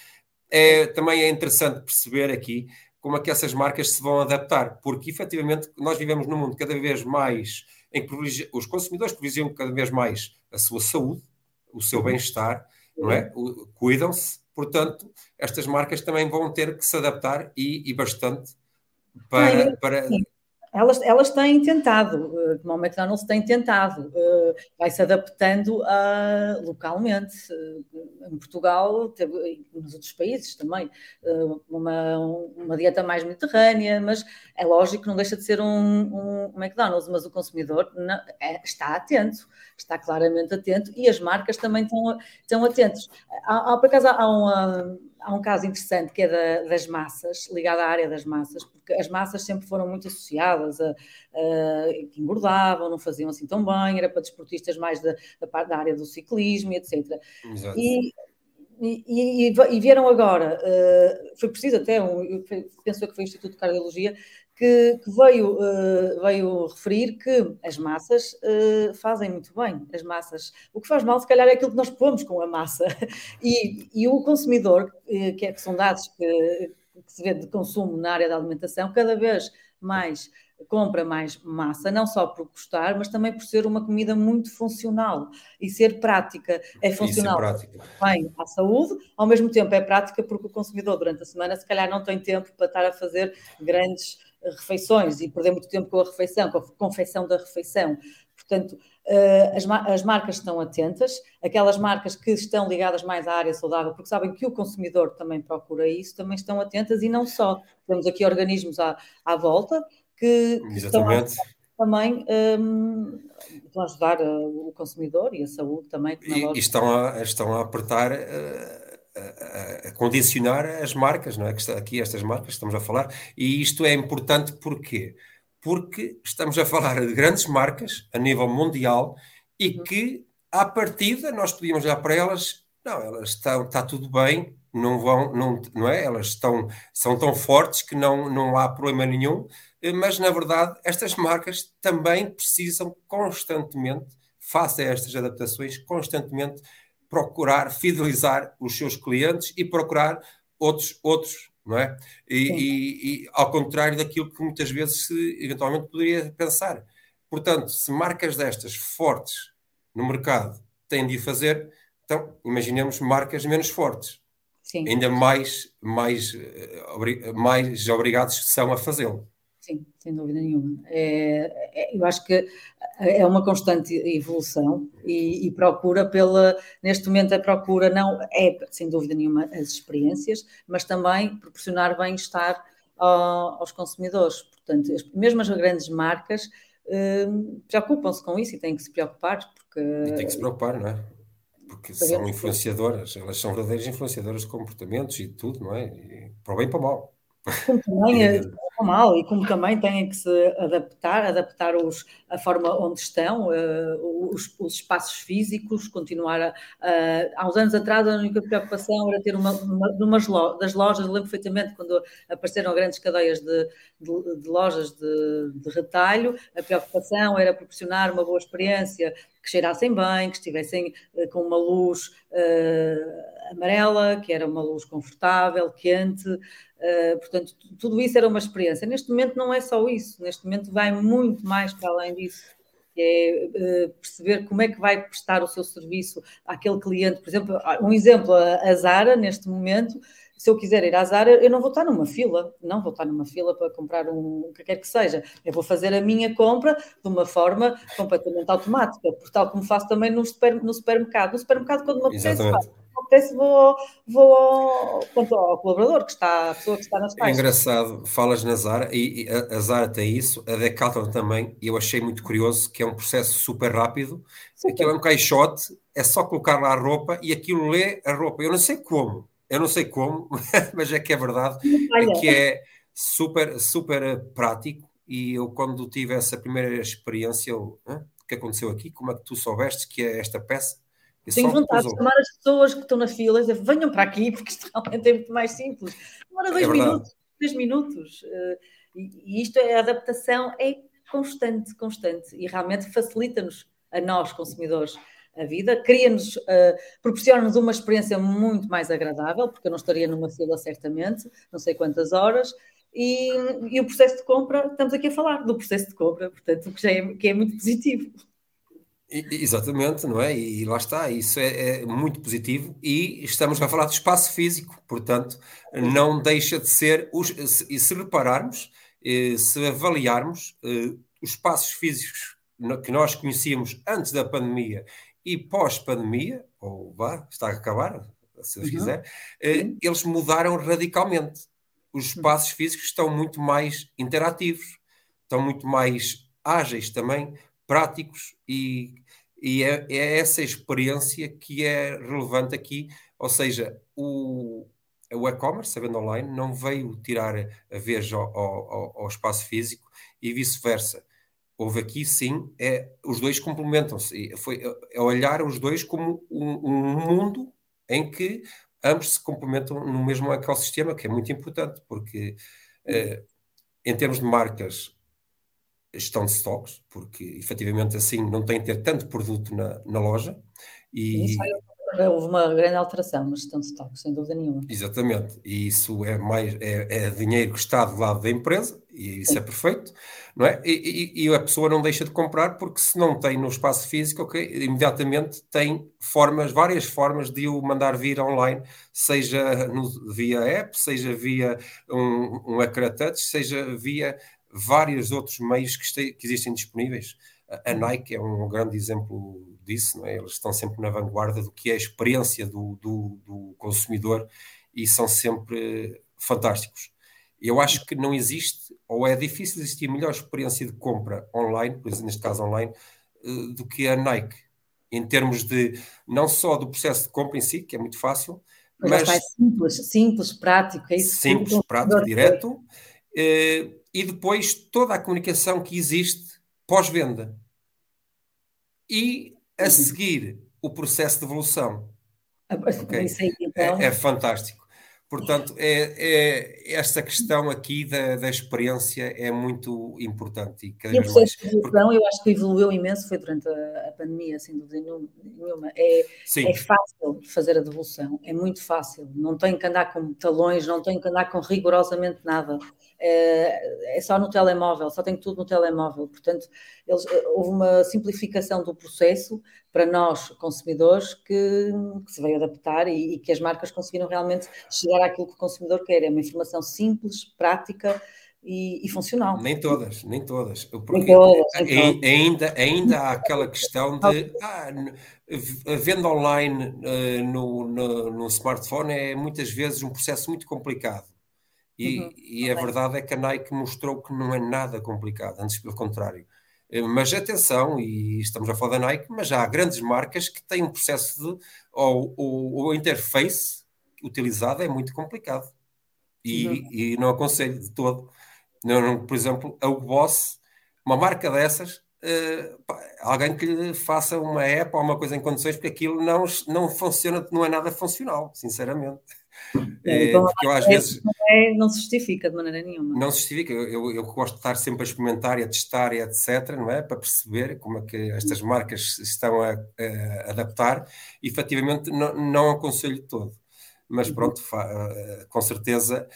É, também é interessante perceber aqui como é que essas marcas se vão adaptar, porque efetivamente nós vivemos num mundo cada vez mais em que os consumidores privilegiam cada vez mais a sua saúde, o seu uhum. bem-estar, não é? Cuidam-se, portanto, estas marcas também vão ter que se adaptar e, e bastante para, para, elas, elas têm tentado, eh, como o McDonald's tem tentado, eh, vai-se adaptando a, localmente. Eh, em Portugal, teve, nos outros países também, uma, uma dieta mais mediterrânea, mas é lógico que não deixa de ser um, um McDonald's, mas o consumidor não, é, está atento, está claramente atento e as marcas também estão, estão atentos. Há, há, por acaso, há uma há um caso interessante que é da, das massas, ligado à área das massas, porque as massas sempre foram muito associadas a, a que engordavam, não faziam assim tão bem, era para desportistas mais da, da, da área do ciclismo, etc. Exato. E, e, e, e, vieram agora, uh, foi preciso até, um, penso que foi o Instituto de Cardiologia, que, que veio, uh, veio referir que as massas uh, fazem muito bem. As massas, o que faz mal, se calhar, é aquilo que nós pomos com a massa. E, e o consumidor, uh, que, é, que são dados que, que se vê de consumo na área da alimentação, cada vez mais compra mais massa, não só por custar, mas também por ser uma comida muito funcional e ser prática. É funcional bem à saúde, ao mesmo tempo é prática porque o consumidor durante a semana se calhar não tem tempo para estar a fazer grandes refeições e perder muito tempo com a refeição, com a confecção da refeição. Portanto, eh, as, as, marcas estão atentas, aquelas marcas que estão ligadas mais à área saudável, porque sabem que o consumidor também procura isso, também estão atentas e não só. Temos aqui organismos à, à volta que, que estão também um, ehm, ajudar uh, o consumidor e a saúde também. E, e, estão, a, estão a apertar. Uh a, condicionar as marcas, não é? Que está aqui estas marcas estamos a falar, e isto é importante porquê? Porque estamos a falar de grandes marcas a nível mundial e uhum. que, à partida, nós podíamos olhar para elas, não, elas estão, está tudo bem, não vão, não, não é? Elas estão, são tão fortes que não, não há problema nenhum, mas na verdade estas marcas também precisam constantemente, face a estas adaptações, constantemente procurar fidelizar os seus clientes e procurar outros, outros não é? E, e, e, ao contrário daquilo que muitas vezes se eventualmente poderia pensar. Portanto, se marcas destas fortes no mercado têm de fazer, então imaginemos marcas menos fortes. Sim. Ainda mais, mais, eh, mais obrigados são a fazê-lo. Sim, sem dúvida nenhuma. É, é, eu acho que é uma constante evolução e, e, procura pela, neste momento a procura não é, sem dúvida nenhuma, as experiências, mas também proporcionar bem-estar aos consumidores. Portanto, as, mesmo as grandes marcas hum, preocupam-se com isso e têm que se preocupar. Porque, e têm que se preocupar, não é? Porque são influenciadoras, elas são verdadeiras influenciadoras de comportamentos e tudo, não é? E para o bem e para o mal. Como também, é, mal e como também têm que se adaptar, adaptar os, a forma onde estão, uh, os, os, espaços físicos, continuar a, uh, há uns anos atrás a única preocupação era ter uma, uma lo, das lojas, lembro perfeitamente quando apareceram grandes cadeias de, de, de lojas de, de retalho, a preocupação era proporcionar uma boa experiência, que cheirassem bem, que estivessem uh, com uma luz uh, amarela, que era uma luz confortável, quente, Uh, portanto, tudo isso era uma experiência. Neste momento não é só isso, neste momento vai muito mais para além disso. É uh, perceber como é que vai prestar o seu serviço àquele cliente. Por exemplo, um exemplo, a Zara, neste momento, se eu quiser ir à Zara, eu não vou estar numa fila, não vou estar numa fila para comprar um, o que quer que seja. Eu vou fazer a minha compra de uma forma completamente automática, por tal como faço também no, super, no supermercado. No supermercado, quando me apetece, faço apetece, vou, vou ao, quanto ao colaborador, que está, a pessoa que está nas caixas. É engraçado, falas na Zara, e, e a, a, Zara tem isso, a Decathlon também, e eu achei muito curioso que é um processo super rápido, super. aquilo é um caixote, é só colocar lá a roupa e aquilo lê a roupa. Eu não sei como, eu não sei como, mas é que é verdade, é que é super, super prático, e eu quando tive essa primeira experiência, eu, o que aconteceu aqui? Como é que tu soubeste que é esta peça? Eu Tenho vontade de chamar as pessoas que estão na fila e dizer, venham para aqui, porque isto realmente é muito mais simples. Demora dois é minutos, três minutos. Eh, e isto é a adaptação, é constante, constante. E realmente facilita-nos, a nós, consumidores, a vida, cria-nos, uh, proporciona-nos uma experiência muito mais agradável, porque eu não estaria numa fila certamente, não sei quantas horas, e, e, o processo de compra, estamos aqui a falar do processo de compra, portanto, que, é, que é muito positivo. Exatamente, não é? E lá está, isso é, é, muito positivo e estamos a falar de espaço físico, portanto, não deixa de ser, e se repararmos, eh, se avaliarmos eh, os espaços físicos que nós conhecíamos antes da pandemia e pós-pandemia, ou vá, está a acabar, se Deus uhum. quiser, eh, eles mudaram radicalmente os espaços físicos estão muito mais interativos, estão muito mais ágeis também, práticos, e, e é, é, essa experiência que é relevante aqui. Ou seja, o, o e-commerce, a venda online, não veio tirar a vez ao, ao, ao espaço físico e vice-versa. Houve aqui, sim, é, os dois complementam-se. Foi é olhar os dois como um, um mundo em que ambos se complementam no mesmo ecossistema, que é muito importante, porque eh, em termos de marcas, gestão de stocks, porque efetivamente assim não tem que ter tanto produto na, na loja. E, Isso houve uma grande alteração na gestão de stocks, sem dúvida nenhuma. Exatamente, e isso é mais é, é dinheiro que está do lado da empresa, e isso Sim. é perfeito, não é? E, e, e, a pessoa não deixa de comprar porque se não tem no espaço físico, imediatamente tem formas, várias formas de o mandar vir online, seja no, via app, seja via um, um ecrã touch, seja via vários outros meios que, este, que existem disponíveis. A, a Nike é um grande exemplo disso, é? eles estão sempre na vanguarda do que é a experiência do, do, do consumidor e são sempre fantásticos. Eu acho que não existe, ou é difícil existir melhor experiência de compra online, por exemplo, neste caso online, eh, do que a Nike, em termos de não só do processo de compra em si, que é muito fácil, mas, mas é simples, simples, prático, é isso. Simples, prático, direto, eh, e depois toda a comunicação que existe pós-venda. E a uhum. seguir o processo de evolução. Okay? Então... é, é, fantástico. Portanto, é, é, esta questão aqui da, da experiência é muito importante. E, cada e o processo de evolução, eu acho que evoluiu imenso, foi durante a, a pandemia, sem dúvida nenhuma. É, é fácil fazer a devolução, é muito fácil. Não tem que andar com talões, não tem que andar com rigorosamente nada. É, é só no telemóvel, só tem tudo no telemóvel. Portanto, eles, houve uma simplificação do processo para nós, consumidores, que, que se veio adaptar e, e, que as marcas conseguiram realmente chegar àquilo que o consumidor quer. É uma informação simples, prática e, e funcional. Nem todas, nem todas. Porque nem todas, nem ainda, ainda há aquela questão de ah, a venda online uh, no, no, no, smartphone é muitas vezes um processo muito complicado. E, uhum, e a verdade é que a Nike mostrou que não é nada complicado, antes pelo contrário. Eh, mas atenção, e estamos a falar da Nike, mas há grandes marcas que têm um processo de. ou, ou, ou a interface utilizada é muito complicado. E, uhum. e não aconselho de todo. Não, não, por exemplo, a Boss, uma marca dessas, uh, pá, alguém que lhe faça uma app ou uma coisa em condições, porque aquilo não, não funciona, não é nada funcional, sinceramente. É, então, eu, às vezes não, é, não, se justifica de maneira nenhuma. Não se justifica. Eu, eu, gosto de estar sempre a experimentar e a testar e etc, não é? Para perceber como é que estas marcas estão a, a adaptar. E, efetivamente, não, não aconselho todo. Mas uhum. pronto, com certeza,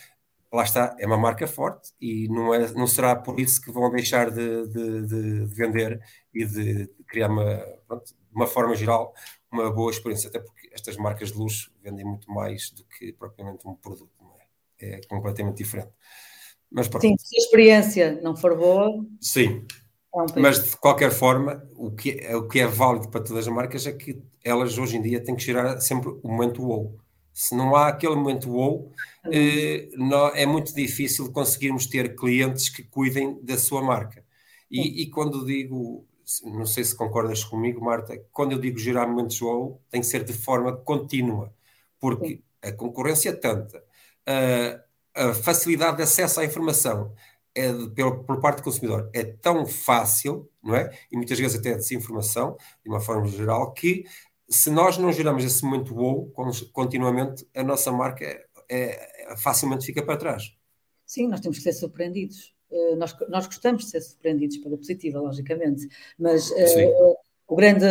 lá está, é uma marca forte e não, é, não será por isso que vão deixar de, de, de vender e de criar uma, pronto, de uma forma geral, uma boa experiência, até porque estas marcas de luxo vendem muito mais do que propriamente um produto, é? é? completamente diferente. Mas pronto. Sim, se a experiência não for boa. Sim, É Mas de qualquer forma, o que, é, o que é válido para todas as marcas é que elas hoje em dia têm que gerar sempre o momento wow. Se não há aquele momento wow, eh, não, é muito difícil conseguirmos ter clientes que cuidem da sua marca. E, e, quando digo, não sei se concordas comigo, Marta, quando eu digo gerar momentos wow, tem que ser de forma contínua, porque Sim. a concorrência é tanta, a, a facilidade de acesso à informação, é de, por, por, parte do consumidor é tão fácil, não é? E muitas vezes até desinformação, de uma forma geral, que se nós não geramos esse momento wow continuamente, a nossa marca é, é, facilmente fica para trás. Sim, nós temos que ser surpreendidos. Uh, nós, nós gostamos de ser surpreendidos pela positiva, logicamente, mas uh, o grande.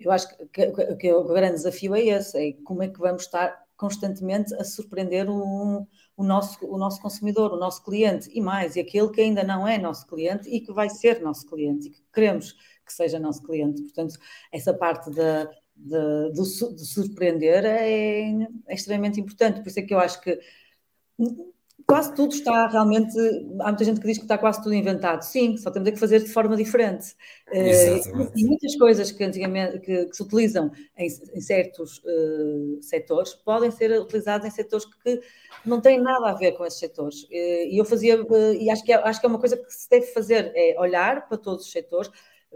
Eu acho que, que, que, o grande desafio é esse: é como é que vamos estar constantemente a surpreender o, o, nosso, o nosso consumidor, o nosso cliente e mais, e aquele que ainda não é nosso cliente e que vai ser nosso cliente e que queremos que seja nosso cliente. Portanto, essa parte da, de, de, de surpreender é, é, extremamente importante. Por isso é que eu acho que quase tudo está realmente. Há muita gente que diz que está quase tudo inventado. Sim, só temos é que fazer de forma diferente. Eh, Exatamente. E muitas coisas que antigamente que, que se utilizam em, em certos uh, setores podem ser utilizadas em setores que não têm nada a ver com esses setores. Eh, e eu fazia, e acho que, é, acho que é uma coisa que se deve fazer, é olhar para todos os setores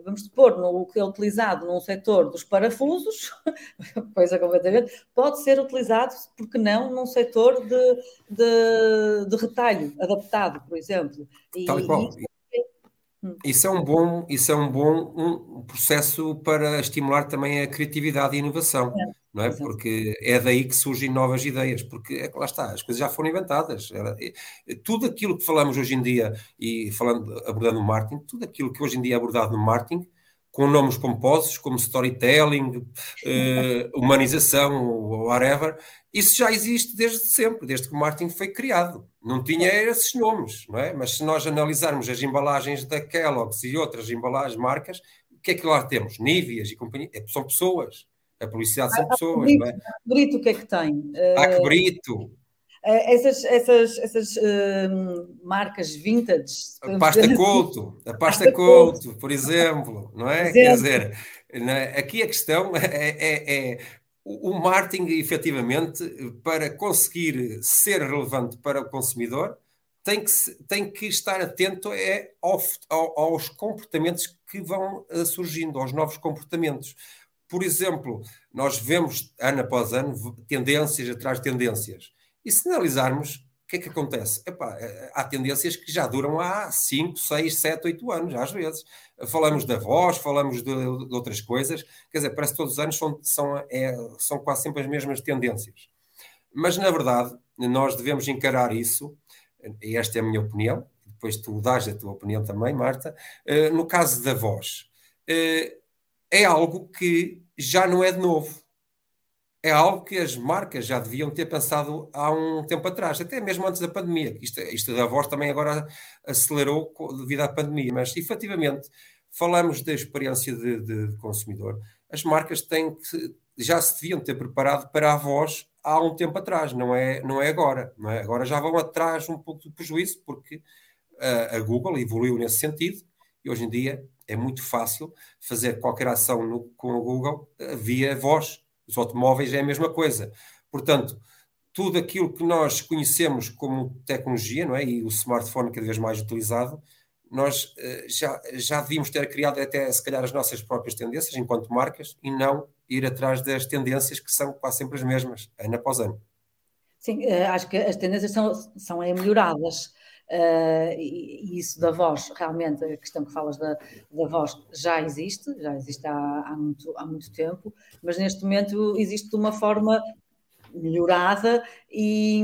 vamos supor, no, o que é utilizado num setor dos parafusos, coisa completamente, pode ser utilizado, porque não, num setor de, de, de retalho adaptado, por exemplo. E, Tal e qual. Hum. Isso é um bom, isso é um bom um processo para estimular também a criatividade e a inovação, é, não é? Porque é daí que surgem novas ideias, porque é, lá está, as coisas já foram inventadas. Era, tudo aquilo que falamos hoje em dia, e falando, abordando o marketing, tudo aquilo que hoje em dia é abordado no marketing, com nomes pomposos como storytelling, eh, humanização, whatever, isso já existe desde sempre, desde que o marketing foi criado. Não tinha esses nomes, não é? Mas se nós analisarmos as embalagens da Kellogg's e outras embalagens, marcas, o que é que lá temos? Níveas e companhia, é, são pessoas. A publicidade são ah, pessoas, brito, não é? Brito, o que é que tem? Ah, que brito! Eh, essas, essas, essas uh, marcas vintage. A pasta assim. Couto, a pasta Couto, por exemplo, não é? Quer dizer, é? aqui a questão é, é, é o marketing, efetivamente, para conseguir ser relevante para o consumidor, tem que, tem que estar atento é, ao, aos comportamentos que vão eh, surgindo, aos novos comportamentos. Por exemplo, nós vemos ano após ano tendências atrás de tendências. E se analisarmos o que é que acontece? Epá, eh, há tendências que já duram há 5, 6, 7, 8 anos, às vezes. Falamos da voz, falamos de, de outras coisas, quer dizer, parece que todos os anos são, são, é, são quase sempre as mesmas tendências. Mas, na verdade, nós devemos encarar isso, e esta é a minha opinião, depois tu dás a tua opinião também, Marta, eh, no caso da voz. Eh, é algo que já não é de novo é algo que as marcas já deviam ter pensado há um tempo atrás, até mesmo antes da pandemia. Isto, isto da voz também agora acelerou devido à pandemia, mas efetivamente falamos da experiência de, de, de consumidor. As marcas têm que, já se deviam ter preparado para a voz há um tempo atrás, não é, não é agora. Não é? Agora já vão atrás um pouco do prejuízo, porque a, a Google evoluiu nesse sentido e hoje em dia é muito fácil fazer qualquer ação no, com a Google eh, via voz os automóveis é a mesma coisa. Portanto, tudo aquilo que nós conhecemos como tecnologia, não é? E o smartphone cada vez mais utilizado, nós uh, já, já devíamos ter criado até, se calhar, as nossas próprias tendências enquanto marcas e não ir atrás das tendências que são quase sempre as mesmas, ano após ano. Sim, uh, acho que as tendências são, são melhoradas. Uh, e, isso da voz, realmente, a questão que falas da, da voz já existe, já existe há, há, muito, há muito tempo, mas neste momento existe de uma forma melhorada e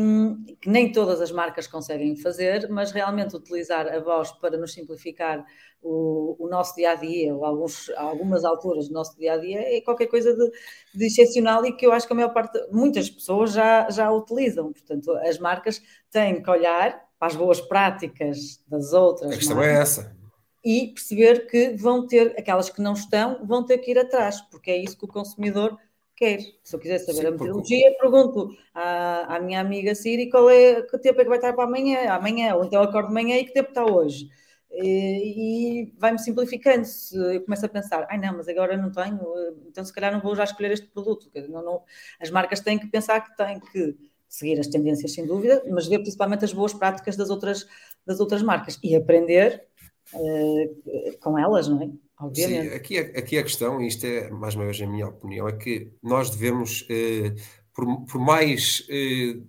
que nem todas as marcas conseguem fazer, mas realmente utilizar a voz para nos simplificar o, o nosso dia a dia, ou alguns, algumas alturas do nosso dia a dia, é qualquer coisa de, de, excepcional e que eu acho que a maior parte, muitas pessoas já, já utilizam. Portanto, as marcas têm que olhar para as boas práticas das outras. A questão é essa. E perceber que vão ter, aquelas que não estão, vão ter que ir atrás, porque é isso que o consumidor quer. Se eu quiser saber Sim, a meteorologia, porque... pergunto à, à, minha amiga Siri qual é, que tempo é que vai estar para amanhã, amanhã, ou então acordo de manhã e que tempo está hoje. e, e vai-me simplificando. Se eu começo a pensar, ai não, mas agora não tenho, então se calhar não vou já escolher este produto. Não, não, as marcas têm que pensar que têm que seguir as tendências, sem dúvida, mas ver principalmente as boas práticas das outras, das outras marcas e aprender uh, com elas, não é? Obviamente. Sim, aqui, aqui a questão, e isto é mais uma vez a minha opinião, é que nós devemos, uh, por, por, mais uh,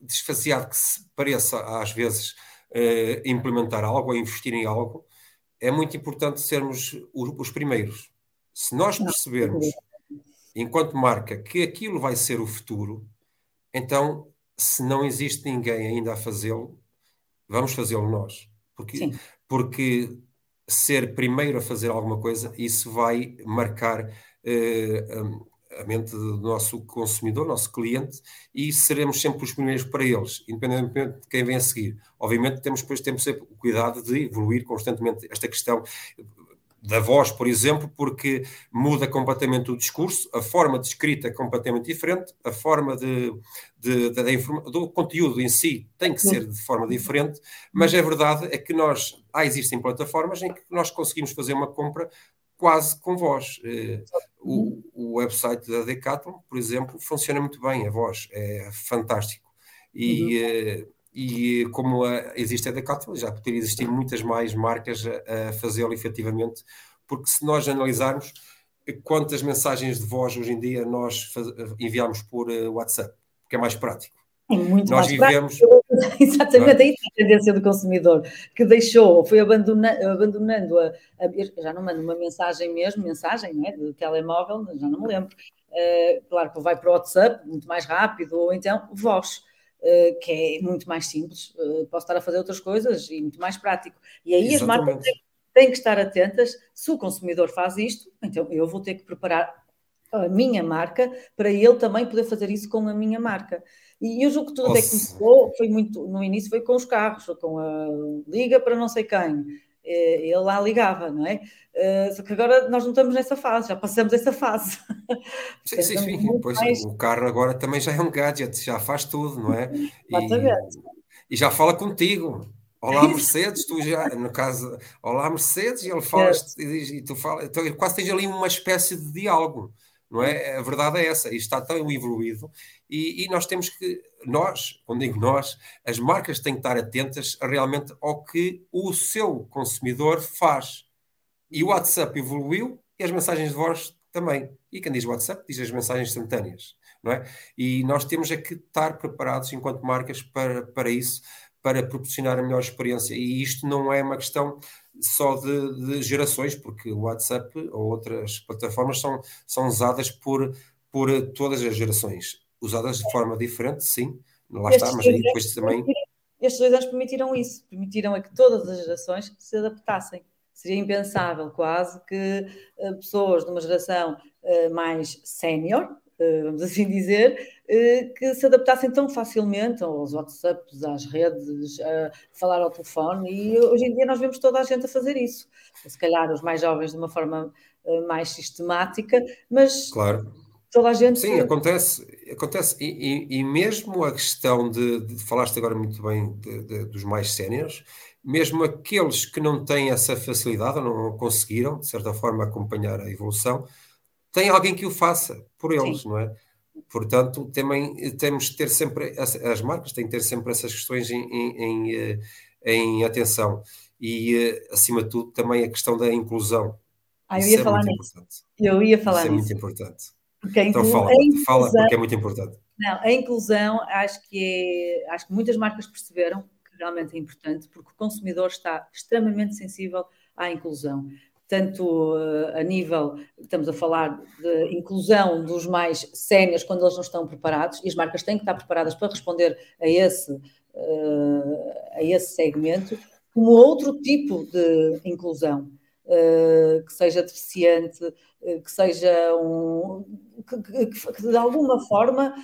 desfaseado que se pareça às vezes implementar algo ou investir em algo, é muito importante sermos os primeiros. Se nós percebermos, enquanto marca, que aquilo vai ser o futuro, então, se não existe ninguém ainda a fazê-lo, vamos fazê-lo nós. Porque, porque ser primeiro a fazer alguma coisa, isso vai marcar uh, a mente do nosso consumidor, nosso cliente, e seremos sempre os primeiros para eles, independentemente de quem vem a seguir. Obviamente, temos depois temos sempre o cuidado de evoluir constantemente esta questão da voz, por exemplo, porque muda completamente o discurso, a forma de escrita é completamente diferente, a forma de, de, de, de do conteúdo em si tem que ser de forma diferente, mas a verdade é que nós, há existem plataformas em que nós conseguimos fazer uma compra quase com voz. Eh, o, o website da Decathlon, por exemplo, funciona muito bem, a voz é fantástico. E, uhum. Eh, e como existe a Decathlon, já poderia existir muitas mais marcas a, a fazê-lo efetivamente, porque se nós analisarmos quantas mensagens de voz hoje em dia nós enviamos por uh, WhatsApp, porque é mais prático. É muito nós mais vivemos... prático. Exatamente, é? aí a tendência do consumidor, que deixou, foi abandonando, abandonando a, a, já não mando uma mensagem mesmo, mensagem né, de telemóvel, já não me lembro. Uh, claro que vai para o WhatsApp, muito mais rápido, ou então voz eh, que é muito mais simples, uh, posso estar a fazer outras coisas e muito mais prático. E aí Exatamente. as marcas têm que estar atentas, se o consumidor faz isto, então eu vou ter que preparar a minha marca para ele também poder fazer isso com a minha marca. E eu julgo que tudo até começou, foi muito, no início foi com os carros, com a liga para não sei quem, eh, ele lá ligava, não é? Uh, só que agora nós não estamos nessa fase, já passamos essa fase. Sim, sim, sim. Pois, mais... o carro agora também já é um gadget, já faz tudo, não é? Exatamente. E, e já fala contigo. Olá Mercedes, tu já, no caso, olá Mercedes, e ele fala, é. e, e, tu fala, então quase tens ali uma espécie de diálogo, não é? A verdade é essa, isto está tão evoluído e, e, nós temos que, nós, quando digo nós, as marcas têm que estar atentas realmente ao que o seu consumidor faz. E o WhatsApp evoluiu e as mensagens de voz também. E quem diz WhatsApp diz as mensagens instantâneas, não é? E nós temos é que estar preparados enquanto marcas para, para isso, para proporcionar a melhor experiência. E isto não é uma questão só de, de gerações, porque o WhatsApp ou outras plataformas são, são usadas por, por todas as gerações usadas de forma diferente, sim, lá estes está, mas aí depois também. Estes dois anos permitiram isso, permitiram a que todas as gerações se adaptassem. Seria impensável quase que uh, pessoas de uma geração uh, mais sénior, vamos assim dizer, que se adaptassem tão facilmente aos WhatsApps, às redes, a falar ao telefone, e hoje em dia nós vemos toda a gente a fazer isso. Se calhar os mais jovens de uma forma mais sistemática, mas claro toda a gente. Sim, acontece, acontece. E, e, e mesmo a questão de, de, falaste agora muito bem de, de, dos mais séniores, mesmo aqueles que não têm essa facilidade ou não conseguiram, de certa forma, acompanhar a evolução, tem alguém que o faça por eles, Sim. não é? Portanto, também temos de ter sempre, as marcas têm que ter sempre essas questões em, em, em, eh, atenção. E, eh, acima de tudo, também a questão da inclusão. Ah, eu ia é falar nisso. Importante. Eu ia falar Isso nisso. é muito importante. Porque então fala, inclusão, fala porque é muito importante. Não, a inclusão acho que é, acho que muitas marcas perceberam que realmente é importante, porque o consumidor está extremamente sensível à inclusão. Tanto uh, a nível, estamos a falar de inclusão dos mais sénios quando eles não estão preparados, e as marcas têm que estar preparadas para responder a esse, uh, a esse segmento, como outro tipo de inclusão. Uh, que seja deficiente, que seja um. que, que, que de alguma forma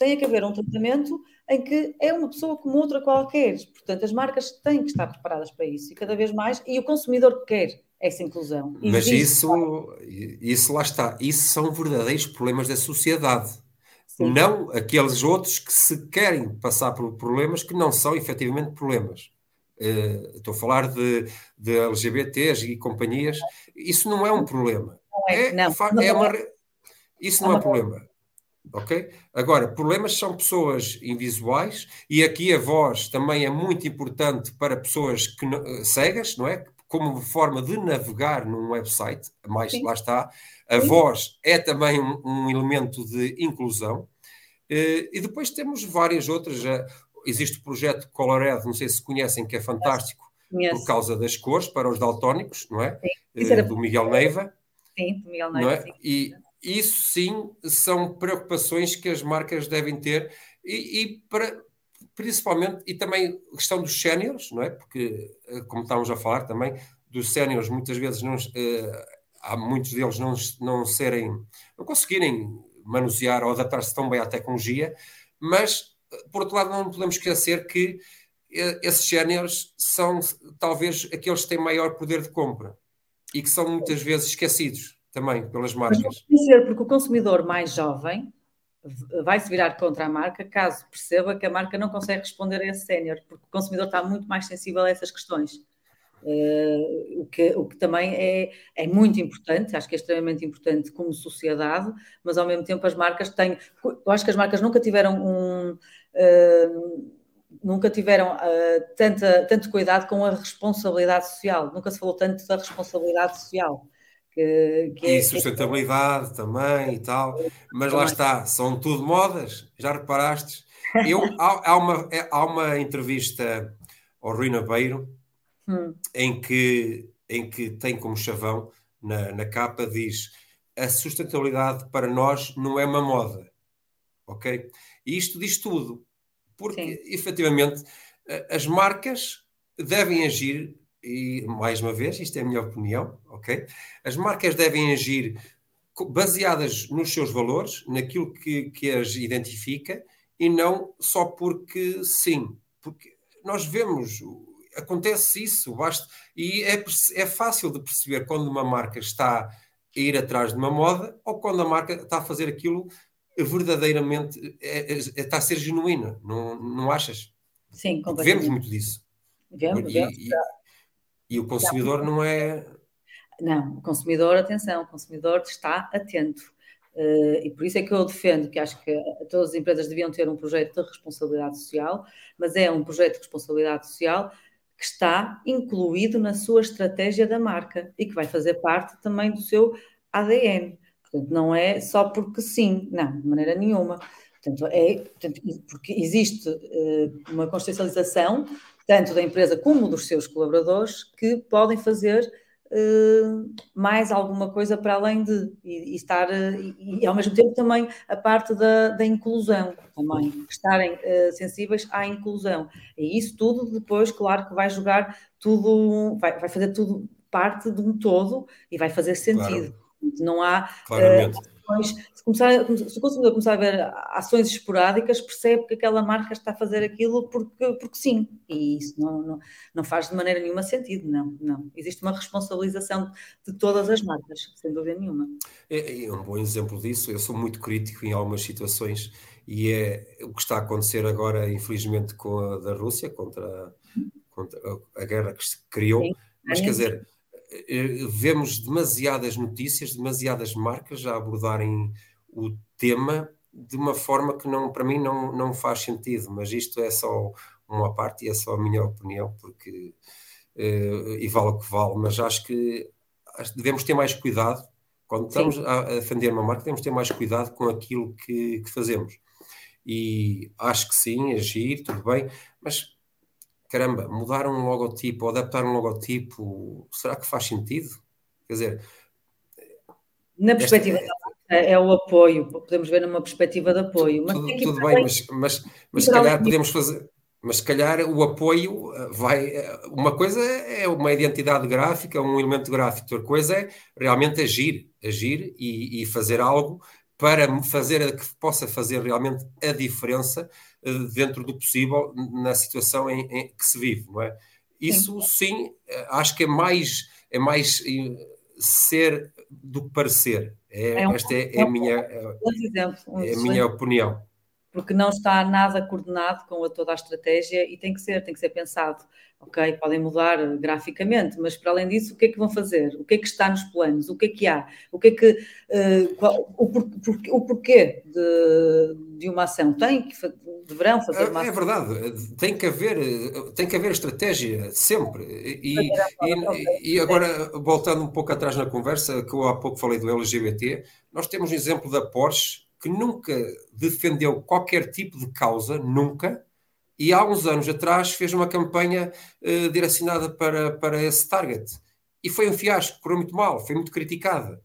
tenha que haver um tratamento em que é uma pessoa como outra qualquer. Portanto, as marcas têm que estar preparadas para isso e cada vez mais, e o consumidor quer essa inclusão. Mas isso, isso lá está, isso são verdadeiros problemas da sociedade. Sim. Não aqueles outros que se querem passar por problemas que não são efetivamente problemas Uh, estou a falar de, de LGBTs e companhias. Isso não é um problema. Não é, é, não, não é uma, isso não é um problema. Ok? Agora, problemas são pessoas invisuais e aqui a voz também é muito importante para pessoas que, eh, cegas, não é? Como forma de navegar num website, mais Sim. lá está. A Sim. voz é também um, um elemento de inclusão. Uh, e depois temos várias outras. Uh, existe o projeto Colored, não sei se conhecem, que é fantástico Conheço. por causa das cores para os daltónicos, não é? Uh, do Miguel Neiva. Sim, do Miguel Neiva. É? E, isso sim são preocupações que as marcas devem ter e, e para, principalmente, e também a questão dos séniores, não é? Porque, eh, como estávamos a falar também, dos séniores muitas vezes não, uh, há muitos deles não, não serem, não conseguirem manusear ou adaptar-se tão bem à tecnologia, mas, por outro lado, não podemos esquecer que esses séniores são talvez aqueles que têm maior poder de compra e que são muitas vezes esquecidos também pelas marcas. Mas ser porque o consumidor mais jovem vai se virar contra a marca caso perceba que a marca não consegue responder a esse sénior, porque o consumidor está muito mais sensível a essas questões. Uh, o, que, o que também é, é muito importante, acho que é extremamente importante como sociedade, mas ao mesmo tempo as marcas têm. Eu acho que as marcas nunca tiveram um. Uh, nunca tiveram uh, tanta, tanto cuidado com a responsabilidade social, nunca se falou tanto da responsabilidade social. Que, que e é, sustentabilidade também e tal, mas lá está, são tudo modas, já reparaste? Eu, há, há, uma, é, há uma entrevista ao Rui Nabeiro hum. em, que, em que tem como chavão na, na capa diz a sustentabilidade para nós não é uma moda, ok? E isto diz tudo, porque Sim. efetivamente as marcas devem agir e mais uma vez, isto é a minha opinião, ok? As marcas devem agir baseadas nos seus valores, naquilo que, que as identifica e não só porque sim, porque nós vemos, acontece isso, basta, e é, é fácil de perceber quando uma marca está a ir atrás de uma moda ou quando a marca está a fazer aquilo verdadeiramente, é, é, está a ser genuína, não, não achas? Sim, completamente. Vemos muito disso. Vemos, vemos. E, e o consumidor não é. Não, o consumidor, atenção, o consumidor está atento. Uh, e por isso é que eu defendo que acho que todas as empresas deviam ter um projeto de responsabilidade social, mas é um projeto de responsabilidade social que está incluído na sua estratégia da marca e que vai fazer parte também do seu ADN. Portanto, não é só porque sim, não, de maneira nenhuma. Portanto, é, portanto, porque existe uh, uma consciencialização tanto da empresa como dos seus colaboradores, que podem fazer uh, mais alguma coisa para além de e, e estar uh, e, e, ao mesmo tempo também a parte da, da inclusão também estarem uh, sensíveis à inclusão. E isso tudo depois claro que vai jogar tudo vai, vai fazer tudo parte de um todo e vai fazer sentido. Claro. não há Claramente se, começar, se o consumidor começar a ver ações esporádicas, percebe que aquela marca está a fazer aquilo porque, porque sim. E isso não, não, não faz de maneira nenhuma sentido, não, não. Existe uma responsabilização de todas as marcas, sem dúvida nenhuma. É, é um bom exemplo disso. Eu sou muito crítico em algumas situações e é o que está a acontecer agora, infelizmente, com a da Rússia, contra, contra a guerra que se criou. Sim. Mas quer dizer, eh, vemos demasiadas notícias, demasiadas marcas a abordarem o tema de uma forma que não, para mim não, não faz sentido, mas isto é só uma parte e é só a minha opinião, porque uh, e vale o que vale, mas acho que devemos ter mais cuidado quando estamos sim. a defender uma marca, devemos ter mais cuidado com aquilo que, que fazemos. E acho que sim, agir, tudo bem, mas caramba, mudar um logotipo, adaptar um logotipo, será que faz sentido? Quer dizer. Na perspectiva esta... é, é, o apoio, podemos ver numa perspectiva de apoio. Mas tudo, tudo bem, mas, mas, mas se calhar podemos fazer. Mas se calhar o apoio eh, vai. Eh, uma coisa é uma identidade gráfica, um elemento gráfico, outra coisa é realmente agir, agir e, e fazer algo para fazer que possa fazer realmente a diferença dentro do possível na situação em, em, que se vive, não é? Isso sim, eh, acho que é mais é mais eh, ser do que parecer. É, é um, esta é, é, a minha é, a minha opinião. Porque não está nada coordenado com a, toda a estratégia e tem que ser, tem que ser pensado. Ok, podem mudar graficamente, mas para além disso, o que é que vão fazer? O que é que está nos planos? O que é que há? O que é que uh, qual, o, por, por, o, porquê de, de, uma ação? Tem que deverão fazer uma é, ação. É verdade, tem que haver, tem que haver estratégia sempre. E, e, e agora, voltando um pouco atrás na conversa, que eu há pouco falei do LGBT, nós temos um exemplo da Porsche que nunca defendeu qualquer tipo de causa, nunca, e há uns anos atrás fez uma campanha uh, direcionada para, para esse target. E foi um fiasco, correu muito mal, foi muito criticada.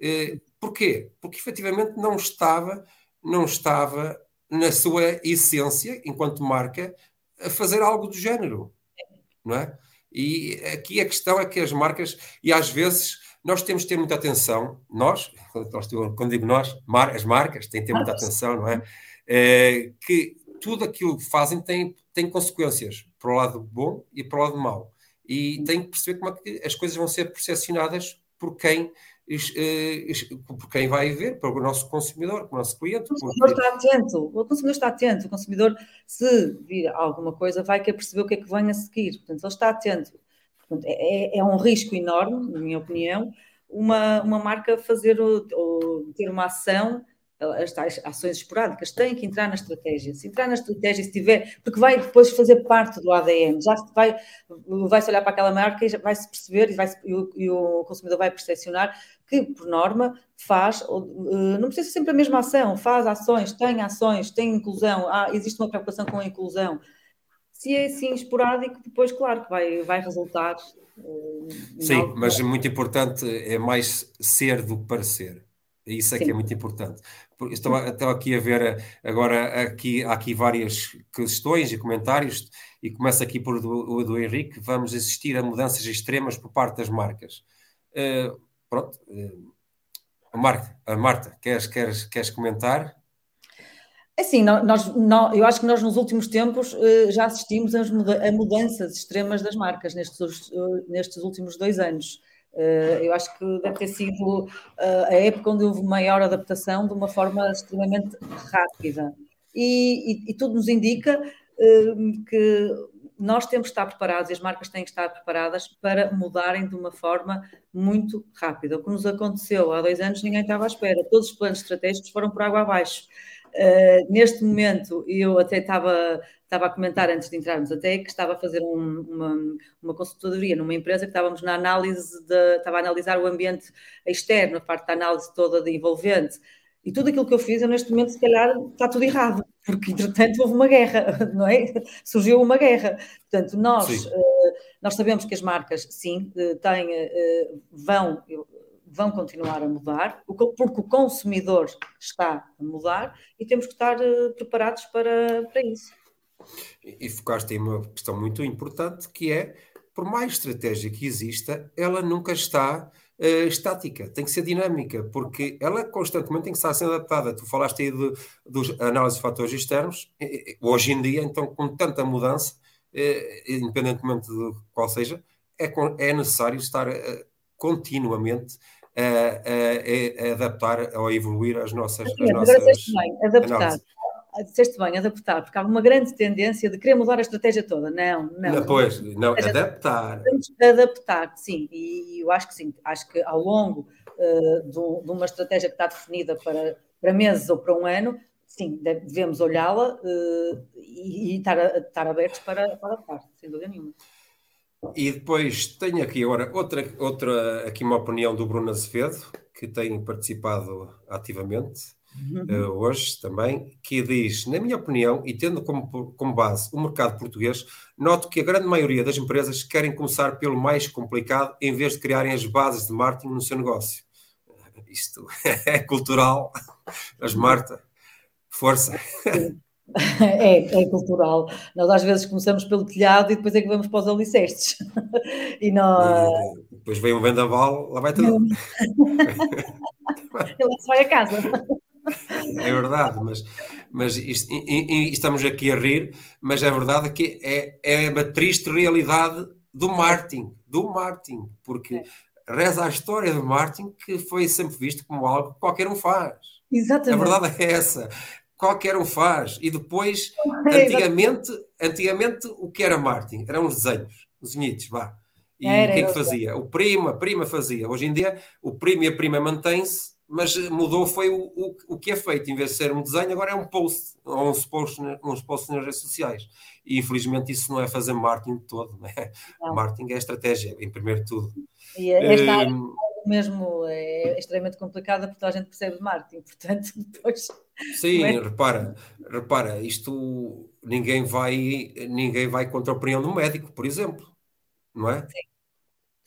Uh, porquê? Porque efetivamente não estava, não estava na sua essência, enquanto marca, a fazer algo do género. Não é? E aqui a questão é que as marcas, e às vezes nós temos de ter muita atenção, nós, quando digo nós, as marcas têm de ter muita atenção, não é? é? Que tudo aquilo que fazem tem, tem consequências para o lado bom e para o lado mau. E tem que perceber como é que as coisas vão ser percepcionadas por quem, eh, por quem vai ver, para o nosso consumidor, para o nosso cliente. O consumidor porque... está atento, o consumidor está atento, o consumidor, se vir alguma coisa, vai querer perceber o que é que vem a seguir. Portanto, ele está atento. É, é, é um risco enorme, na minha opinião, uma, uma marca fazer ou, ter uma ação as tais ações esporádicas. Têm que entrar na estratégia. Se entrar na estratégia, se tiver, porque vai depois fazer parte do ADN, já vai, vai-se olhar para aquela marca e vai-se perceber e, vai e, o, e, o, consumidor vai percepcionar que, por norma, faz, eh, não precisa ser sempre a mesma ação, faz ações, tem ações, tem inclusão, há, existe uma preocupação com a inclusão se é assim esporádico, depois, claro que vai, vai resultar. Uh, Sim, mas é muito importante é mais ser do que parecer. Isso é Sim. que é muito importante. Estou, estou, aqui a ver agora aqui, há aqui várias questões e comentários e começa aqui por do, do Henrique. Vamos assistir a mudanças extremas por parte das marcas. Uh, pronto. Uh, Marta, Marta, queres, queres, queres comentar? É assim, nós, nós, eu acho que nós nos últimos tempos uh, já assistimos a mudanças extremas das marcas nestes, uh, nestes últimos dois anos. Uh, eu acho que deve ter sido a época onde houve maior adaptação de uma forma extremamente rápida. E, e, e tudo nos indica que nós temos que estar preparados e as marcas têm que estar preparadas para mudarem de uma forma muito rápida. O que nos aconteceu há dois anos, ninguém estava à espera. Todos os planos estratégicos foram por água abaixo. Uh, neste momento, eu até estava, estava a comentar antes de entrarmos até que estava a fazer um, uma, uma consultoria numa empresa que estávamos na análise, de, estava a analisar o ambiente externo, a parte da análise toda de envolvente. E tudo aquilo que eu fiz, eu neste momento, se calhar, está tudo errado, porque entretanto houve uma guerra, não é? Surgiu uma guerra. Portanto, nós, uh, nós sabemos que as marcas, sim, uh, têm, vão vão continuar a mudar, porque o consumidor está a mudar e temos que estar eh, preparados para, para isso. E focaste em uma questão muito importante que é, por mais estratégia que exista, ela nunca está uh, estática, tem que ser dinâmica, porque ela constantemente tem que estar sendo adaptada. Tu falaste aí dos análise de fatores externos, hoje em dia, então, com tanta mudança, uh, independentemente de qual seja, é, é necessário estar uh, continuamente a, a, a adaptar ou a evoluir as nossas. Sim, as nossas bem, adaptar. Disseste bem, adaptar, porque há uma grande tendência de querer mudar a estratégia toda. Não, não. não pois, não, adaptar. Adaptar, sim, e eu acho que sim. Acho que ao longo uh, de, de, uma estratégia que está definida para, para meses ou para um ano, sim, devemos olhá-la uh, e, e estar, estar abertos para, para adaptar, sem dúvida nenhuma. E depois tenho aqui agora outra, outra aqui uma opinião do Bruno Azevedo, que tem participado ativamente uhum. uh, hoje também, que diz, na minha opinião, e tendo como, como base o mercado português, noto que a grande maioria das empresas querem começar pelo mais complicado em vez de criarem as bases de marketing no seu negócio. Isto é cultural, mas Marta, força. É, é cultural. Nós às vezes começamos pelo telhado e depois é que vamos para os alicerces. E nós... depois vem um vendaval, lá vai tudo. Ele vai a casa. É verdade, mas, mas isto, e, e estamos aqui a rir, mas é verdade que é, é uma triste realidade do Martin, do Martin, porque é. reza a história do Martin que foi sempre visto como algo que qualquer um faz. Exatamente. A verdade é essa qualquer um faz. E depois, antigamente, antigamente o que era marketing? Eram os desenhos, os desenhitos, vá. E era, quem que fazia? O primo, a prima fazia. Hoje em dia, o primo e a prima mantém-se, mas mudou foi o, o, o que é feito. Em vez de ser um desenho, agora é um post, ou uns posts, uns posts nas redes sociais. E infelizmente isso não é fazer marketing todo. Né? Marketing é estratégia, em primeiro tudo. E esta área um, mesmo é extremamente complicada porque toda a gente percebe de marketing, portanto, depois. Sim, é? repara, repara, isto ninguém vai, ninguém vai contra a opinião do médico, por exemplo, não é? Sim.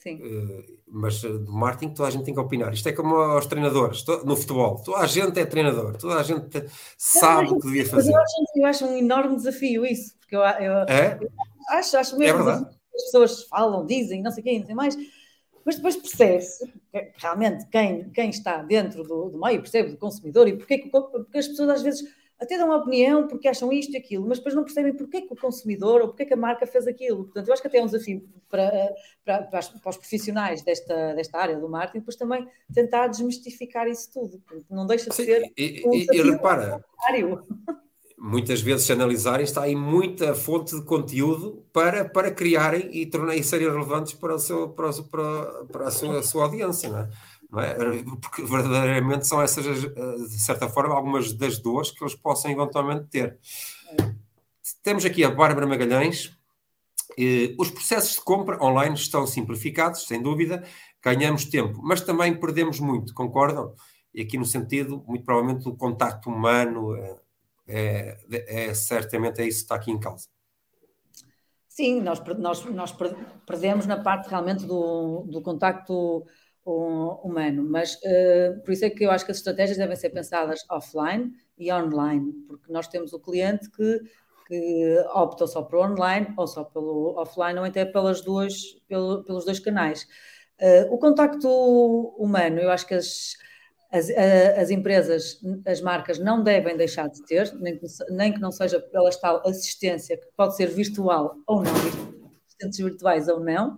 Sim. Uh, mas do marketing toda a gente tem que opinar. Isto é como aos treinadores no futebol. Toda a gente é treinador, toda a gente sabe o que devia fazer. Eu acho, eu acho, um enorme desafio isso, porque eu, eu, é? eu acho, acho mesmo é verdade. as pessoas falam, dizem, não sei quem, não sei mais, mas depois percebe-se realmente quem, quem está dentro do, do meio, percebe do consumidor e porque, porque as pessoas às vezes até dão uma opinião porque acham isto e aquilo, mas depois não percebem porque é que o consumidor ou porque é que a marca fez aquilo. Portanto, eu acho que até é um desafio para, para, para, os profissionais desta, desta área do marketing, depois também tentar desmistificar isso tudo. Não deixa de Sim, ser. E, um e, e repara, muitas vezes, se analisarem, está aí muita fonte de conteúdo para, para criarem e tornarem serem relevantes para, o seu, para, o, para, para a, sua, a sua audiência. Não é? não é? Porque verdadeiramente são essas, eh, de certa forma, algumas das dores que eles possam eventualmente ter. Temos aqui a Bárbara Magalhães. Os processos de compra online estão simplificados, sem dúvida, ganhamos tempo, mas também perdemos muito, concordam? E aqui no sentido, muito provavelmente, o contacto humano é, é, certamente é isso que está aqui em causa. Sim, nós, nós, nós perdemos na parte realmente do, do contacto humano. Mas uh, por isso é que eu acho que as estratégias devem ser pensadas offline e online, porque nós temos o cliente que, que opta só por online ou só pelo offline ou até pelas duas, pelo, pelos dois canais. Uh, o contacto humano, eu acho que as, as, as, empresas, as marcas não devem deixar de ter, nem que, nem que não seja pela tal assistência que pode ser virtual ou não, assistentes virtuais ou não,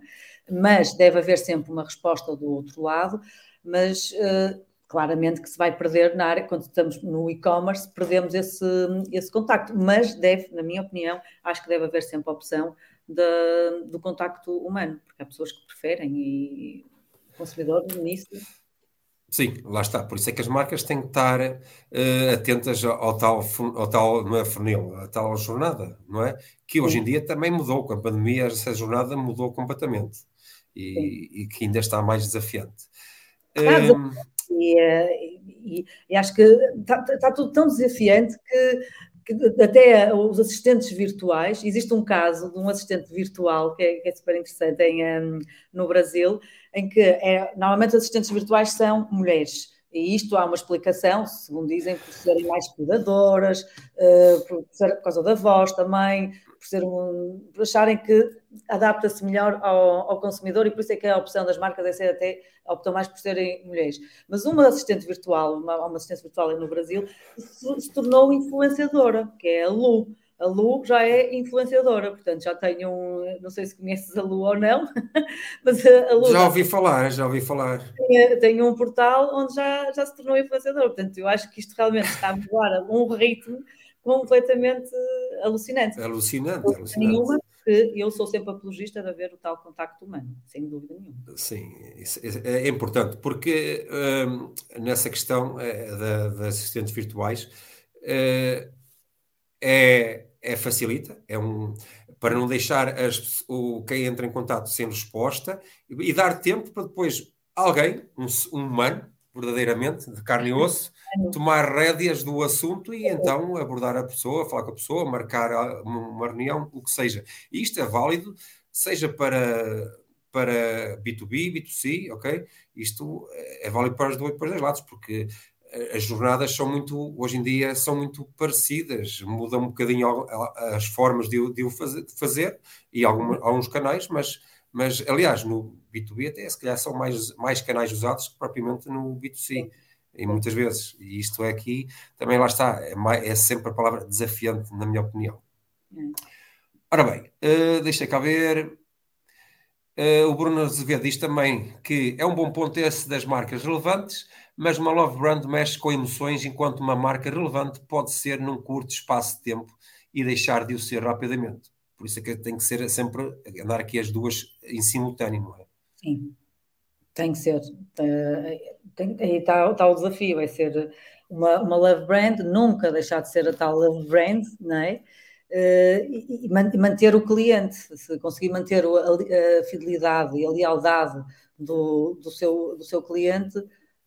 mas deve haver sempre uma resposta do outro lado, mas uh, claramente que se vai perder na área, quando estamos no e-commerce, perdemos esse, esse contacto, mas deve, na minha opinião, acho que deve haver sempre a opção de, do contacto humano, porque há pessoas que preferem e o consumidor nisso Sim, lá está. Por isso é que as marcas têm que estar uh, atentas ao tal, ao tal, não é funil, à tal jornada, não é? Que hoje em dia também mudou, com a pandemia essa jornada mudou completamente e, e que ainda está mais desafiante. um... e, e, e, acho que está, está, tudo tão desafiante que, que, até os assistentes virtuais, existe um caso de um assistente virtual que é, que é super interessante em, um, no Brasil, em que é, normalmente assistentes virtuais são mulheres. E isto há uma explicação, segundo dizem, por serem mais cuidadoras, uh, por, por, causa da voz também, por, ser um, por acharem que adapta-se melhor ao, ao, consumidor e por isso é que a opção das marcas é ser até optam mais por serem mulheres. Mas uma assistente virtual, uma, uma assistente virtual no Brasil, se, se, tornou influenciadora, que é a Lu. A Lu já é influenciadora, portanto já tenho um, não sei se conheces a Lu ou não, mas a Lu já ouvi falar, já ouvi falar. Tem, tem um portal onde já, já se tornou influenciadora, portanto eu acho que isto realmente está a mudar a um ritmo completamente alucinante. Alucinante, alucinante. Nenhuma, que eu sou sempre apologista de haver o tal contacto humano, sem dúvida nenhuma. Sim, é, é importante, porque hum, nessa questão é, da, das assistentes virtuais é, é, é, facilita, é um para não deixar as, o, quem entra em contato sem resposta e, e dar tempo para depois alguém, um, um humano, verdadeiramente, de carne e osso, tomar rédeas do assunto e então abordar a pessoa, falar com a pessoa, marcar uma reunião, o que seja. E isto é válido, seja para, para B2B, B2C, ok? Isto é válido para os dois, para os dois lados, porque as jornadas são muito, hoje em dia, são muito parecidas, mudam um bocadinho as formas de, o fazer, e algum, alguns canais, mas, mas aliás, no B2B até se calhar são mais, mais canais usados que propriamente no B2C e muitas vezes. E isto é aqui, também lá está, é, mais, é sempre a palavra desafiante, na minha opinião. Hum. Ora bem, uh, deixa cá ver. Uh, o Bruno Azevedo diz também que é um bom ponto esse das marcas relevantes, mas uma love brand mexe com emoções, enquanto uma marca relevante pode ser num curto espaço de tempo e deixar de o ser rapidamente. Por isso é que tem que ser sempre andar aqui as duas em simultâneo, não é? Sim, tem que ser. Tem, aí está, o desafio, vai ser uma, uma love brand, nunca deixar de ser a tal love brand, não é? Uh, e, e, manter o cliente, se conseguir manter a, a fidelidade e a lealdade do, do, seu, do seu cliente,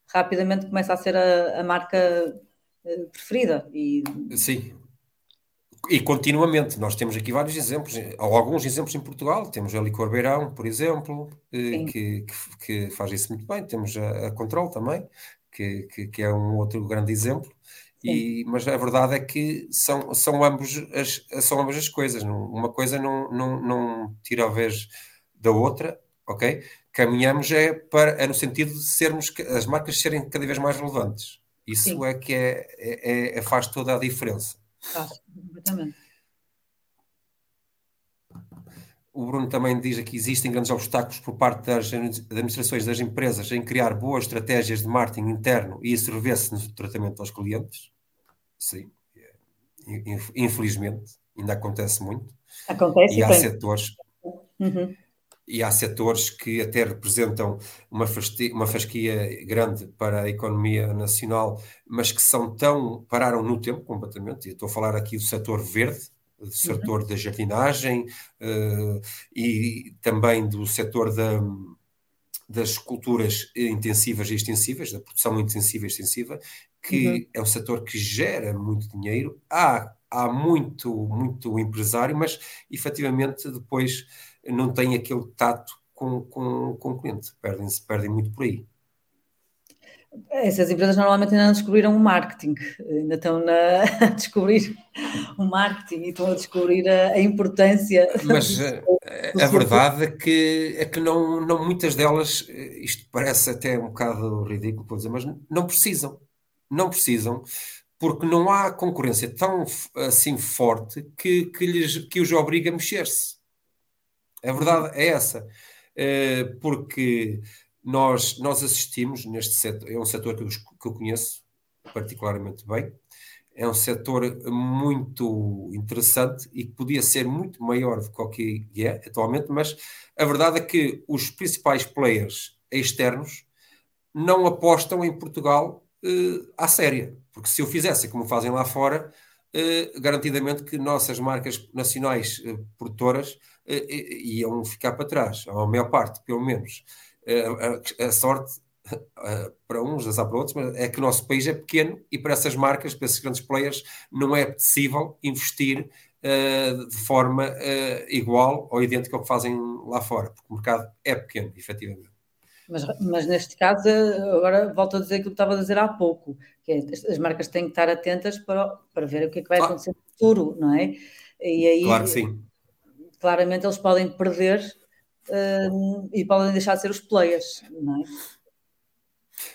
rapidamente começa a ser a, a marca uh, preferida. E... Sim, e continuamente, nós temos aqui vários exemplos, ou alguns exemplos em Portugal, temos a Licor Beirão, por exemplo, eh, que, que, que, faz isso muito bem, temos a, a Control também, que, que, que, é um outro grande exemplo, e, mas a verdade é que são, são, ambos as, são ambas as coisas, não, uma coisa não, não, não tira a vez da outra, ok? Caminhamos é, para, é no sentido de sermos, as marcas serem cada vez mais relevantes, isso Sim. é que é, é, é, faz toda a diferença. Faz, completamente. O Bruno também diz aqui: existem grandes obstáculos por parte das administrações das empresas em criar boas estratégias de marketing interno e isso revê-se no tratamento aos clientes. Sim, infelizmente, ainda acontece muito. Acontece e há tem. setores. Uhum. E há setores que até representam uma, uma fasquia grande para a economia nacional, mas que são tão. pararam no tempo completamente. E estou a falar aqui do setor verde, do setor uhum. da jardinagem uh, e também do setor da, das culturas intensivas e extensivas, da produção intensiva e extensiva, que uhum. é um setor que gera muito dinheiro. Há, há muito, muito empresário, mas efetivamente depois não tem aquele tato com, com, com o cliente, perdem-se, perdem muito por aí. Essas empresas normalmente ainda não descobriram o marketing, ainda estão na, a descobrir o marketing e estão a descobrir a, a importância. Mas eh, do, a, verdade é que, é que não, não muitas delas, eh, isto parece até um bocado ridículo, dizer, mas não precisam. Não precisam, porque não há concorrência tão assim forte que, que, lhes, que os obriga a mexer-se. A verdade é essa. Eh, porque nós, nós assistimos neste setor, é um setor que eu, que eu conheço particularmente bem, é um setor muito interessante e que podia ser muito maior do que é atualmente, mas a verdade é que os principais players externos não apostam em Portugal uh, à séria, porque se eu fizesse como fazem lá fora, uh, garantidamente que nossas marcas nacionais uh, produtoras iam ficar para trás, a maior parte, pelo menos a, a, sorte para uns, azar para outros, mas é que o nosso país é pequeno e para essas marcas, para esses grandes players, não é possível investir de forma igual ou idêntica ao que fazem lá fora, porque o mercado é pequeno, efetivamente. Mas, mas neste caso, agora volto a dizer aquilo que estava a dizer há pouco, que é, as marcas têm que estar atentas para, para ver o que é que vai acontecer no futuro, não é? E aí, claro que sim. claramente, eles podem perder uh, e podem deixar de ser os players, não é?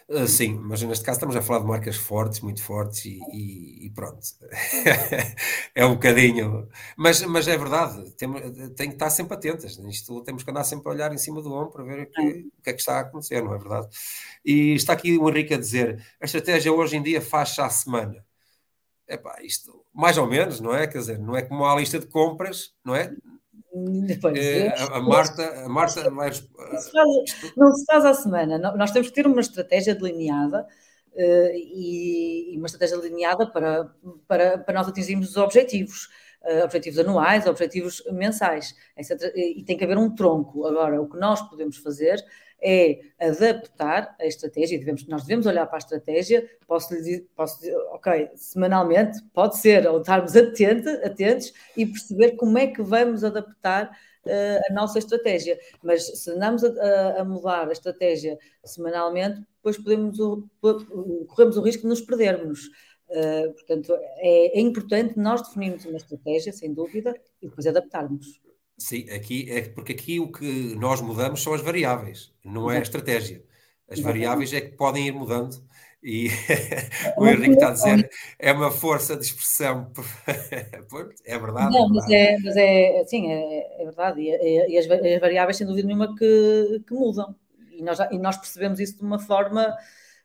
Uh, sim, mas neste caso estamos a falar de marcas fortes, muito fortes e, e, e pronto. é um bocadinho. Mas, mas é verdade, tem, tem que estar sempre atentas. Isto temos que andar sempre a olhar em cima do ombro para ver o que, que é que está a acontecer, não é verdade? E está aqui o Henrique a dizer: a estratégia hoje em dia faz-se à semana. Epá, isto mais ou menos, não é? Quer dizer, não é como a lista de compras, não é? É, a, a, Marta, a Marta vai... Não se, faz, não se faz à semana. Nós temos que ter uma estratégia delineada uh, e, e, uma estratégia delineada para, para, para nós atingirmos os objetivos. Uh, objetivos anuais, objetivos mensais. E tem que haver um tronco. Agora, o que nós podemos fazer é adaptar a estratégia, devemos, nós devemos olhar para a estratégia, posso dizer, posso dizer, ok, semanalmente, pode ser, ou estarmos atento, atentos e perceber como é que vamos adaptar uh, a nossa estratégia. Mas se andamos a, a, mudar a estratégia semanalmente, depois podemos, corremos o risco de nos perdermos. Uh, portanto, é, é importante nós definirmos uma estratégia, sem dúvida, e depois adaptarmos. Sim, aqui é porque aqui o que nós mudamos são as variáveis, não é a estratégia. As variáveis é que podem ir mudando e o Henrique está a dizer é uma força de expressão. É verdade não, mas é, mas é sim, é, é verdade. E, e, as, as, variáveis sem dúvida nenhuma que, que mudam. E nós, e nós percebemos isso de uma forma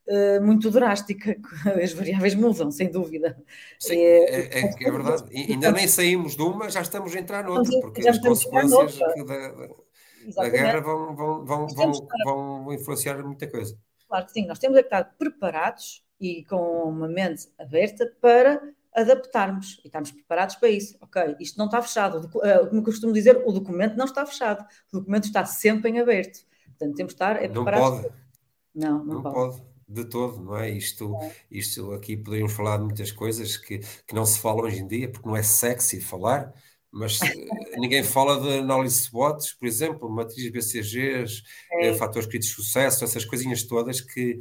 uh, muito drástica. As variáveis mudam, sem dúvida. Sim, é, é, é verdade. E ainda nem saímos de uma, já estamos a entrar noutra, porque as consequências da, da, guerra vão, vão, vão, vão, vão influenciar muita coisa. Claro que sim, nós temos que estar preparados e com uma mente aberta para adaptarmos e estamos preparados para isso. Ok, isto não está fechado. Eh, como costumo dizer, o documento não está fechado. O documento está sempre em aberto. Portanto, temos que estar é não pode. Não, não, não pode. pode. De todo, não é? Isto, é. isto aqui poderíamos falar de muitas coisas que, que não se falam hoje em dia, porque não é sexy falar, mas eh, ninguém fala de análise de SWOTs, por exemplo, matrizes BCGs, é. Eh, fatores críticos de sucesso, essas coisinhas todas que,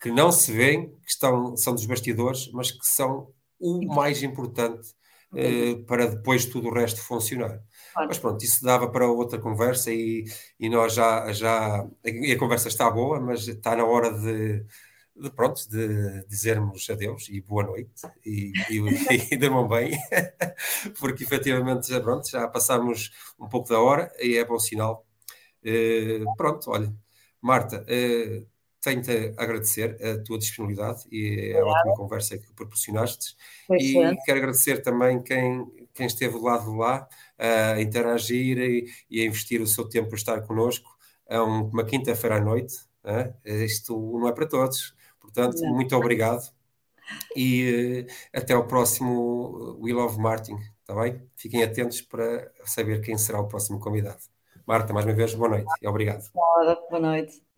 que não se veem, que estão, são dos bastidores, mas que são o mais importante uh, para depois tudo o resto funcionar. Claro. Mas pronto, isso dava para outra conversa e, e nós já, já. E a conversa está boa, mas está na hora de, de pronto, de dizermos adeus e boa noite e, e, e dormam bem, porque efetivamente já, pronto, já passamos um pouco da hora e é bom sinal. Uh, pronto, olha, Marta, uh, tenho-te a agradecer a tua disponibilidade e a ótima conversa que proporcionaste. Pois e é. quero agradecer também quem, quem esteve do lado de lá a interagir e, e a investir o seu tempo para estar connosco a um, uma quinta-feira à noite. É? Isto não é para todos. Portanto, não. muito obrigado e uh, até ao próximo We Love Martin, está bem? Fiquem atentos para saber quem será o próximo convidado. Marta, mais uma vez, boa noite e obrigado. Boa noite.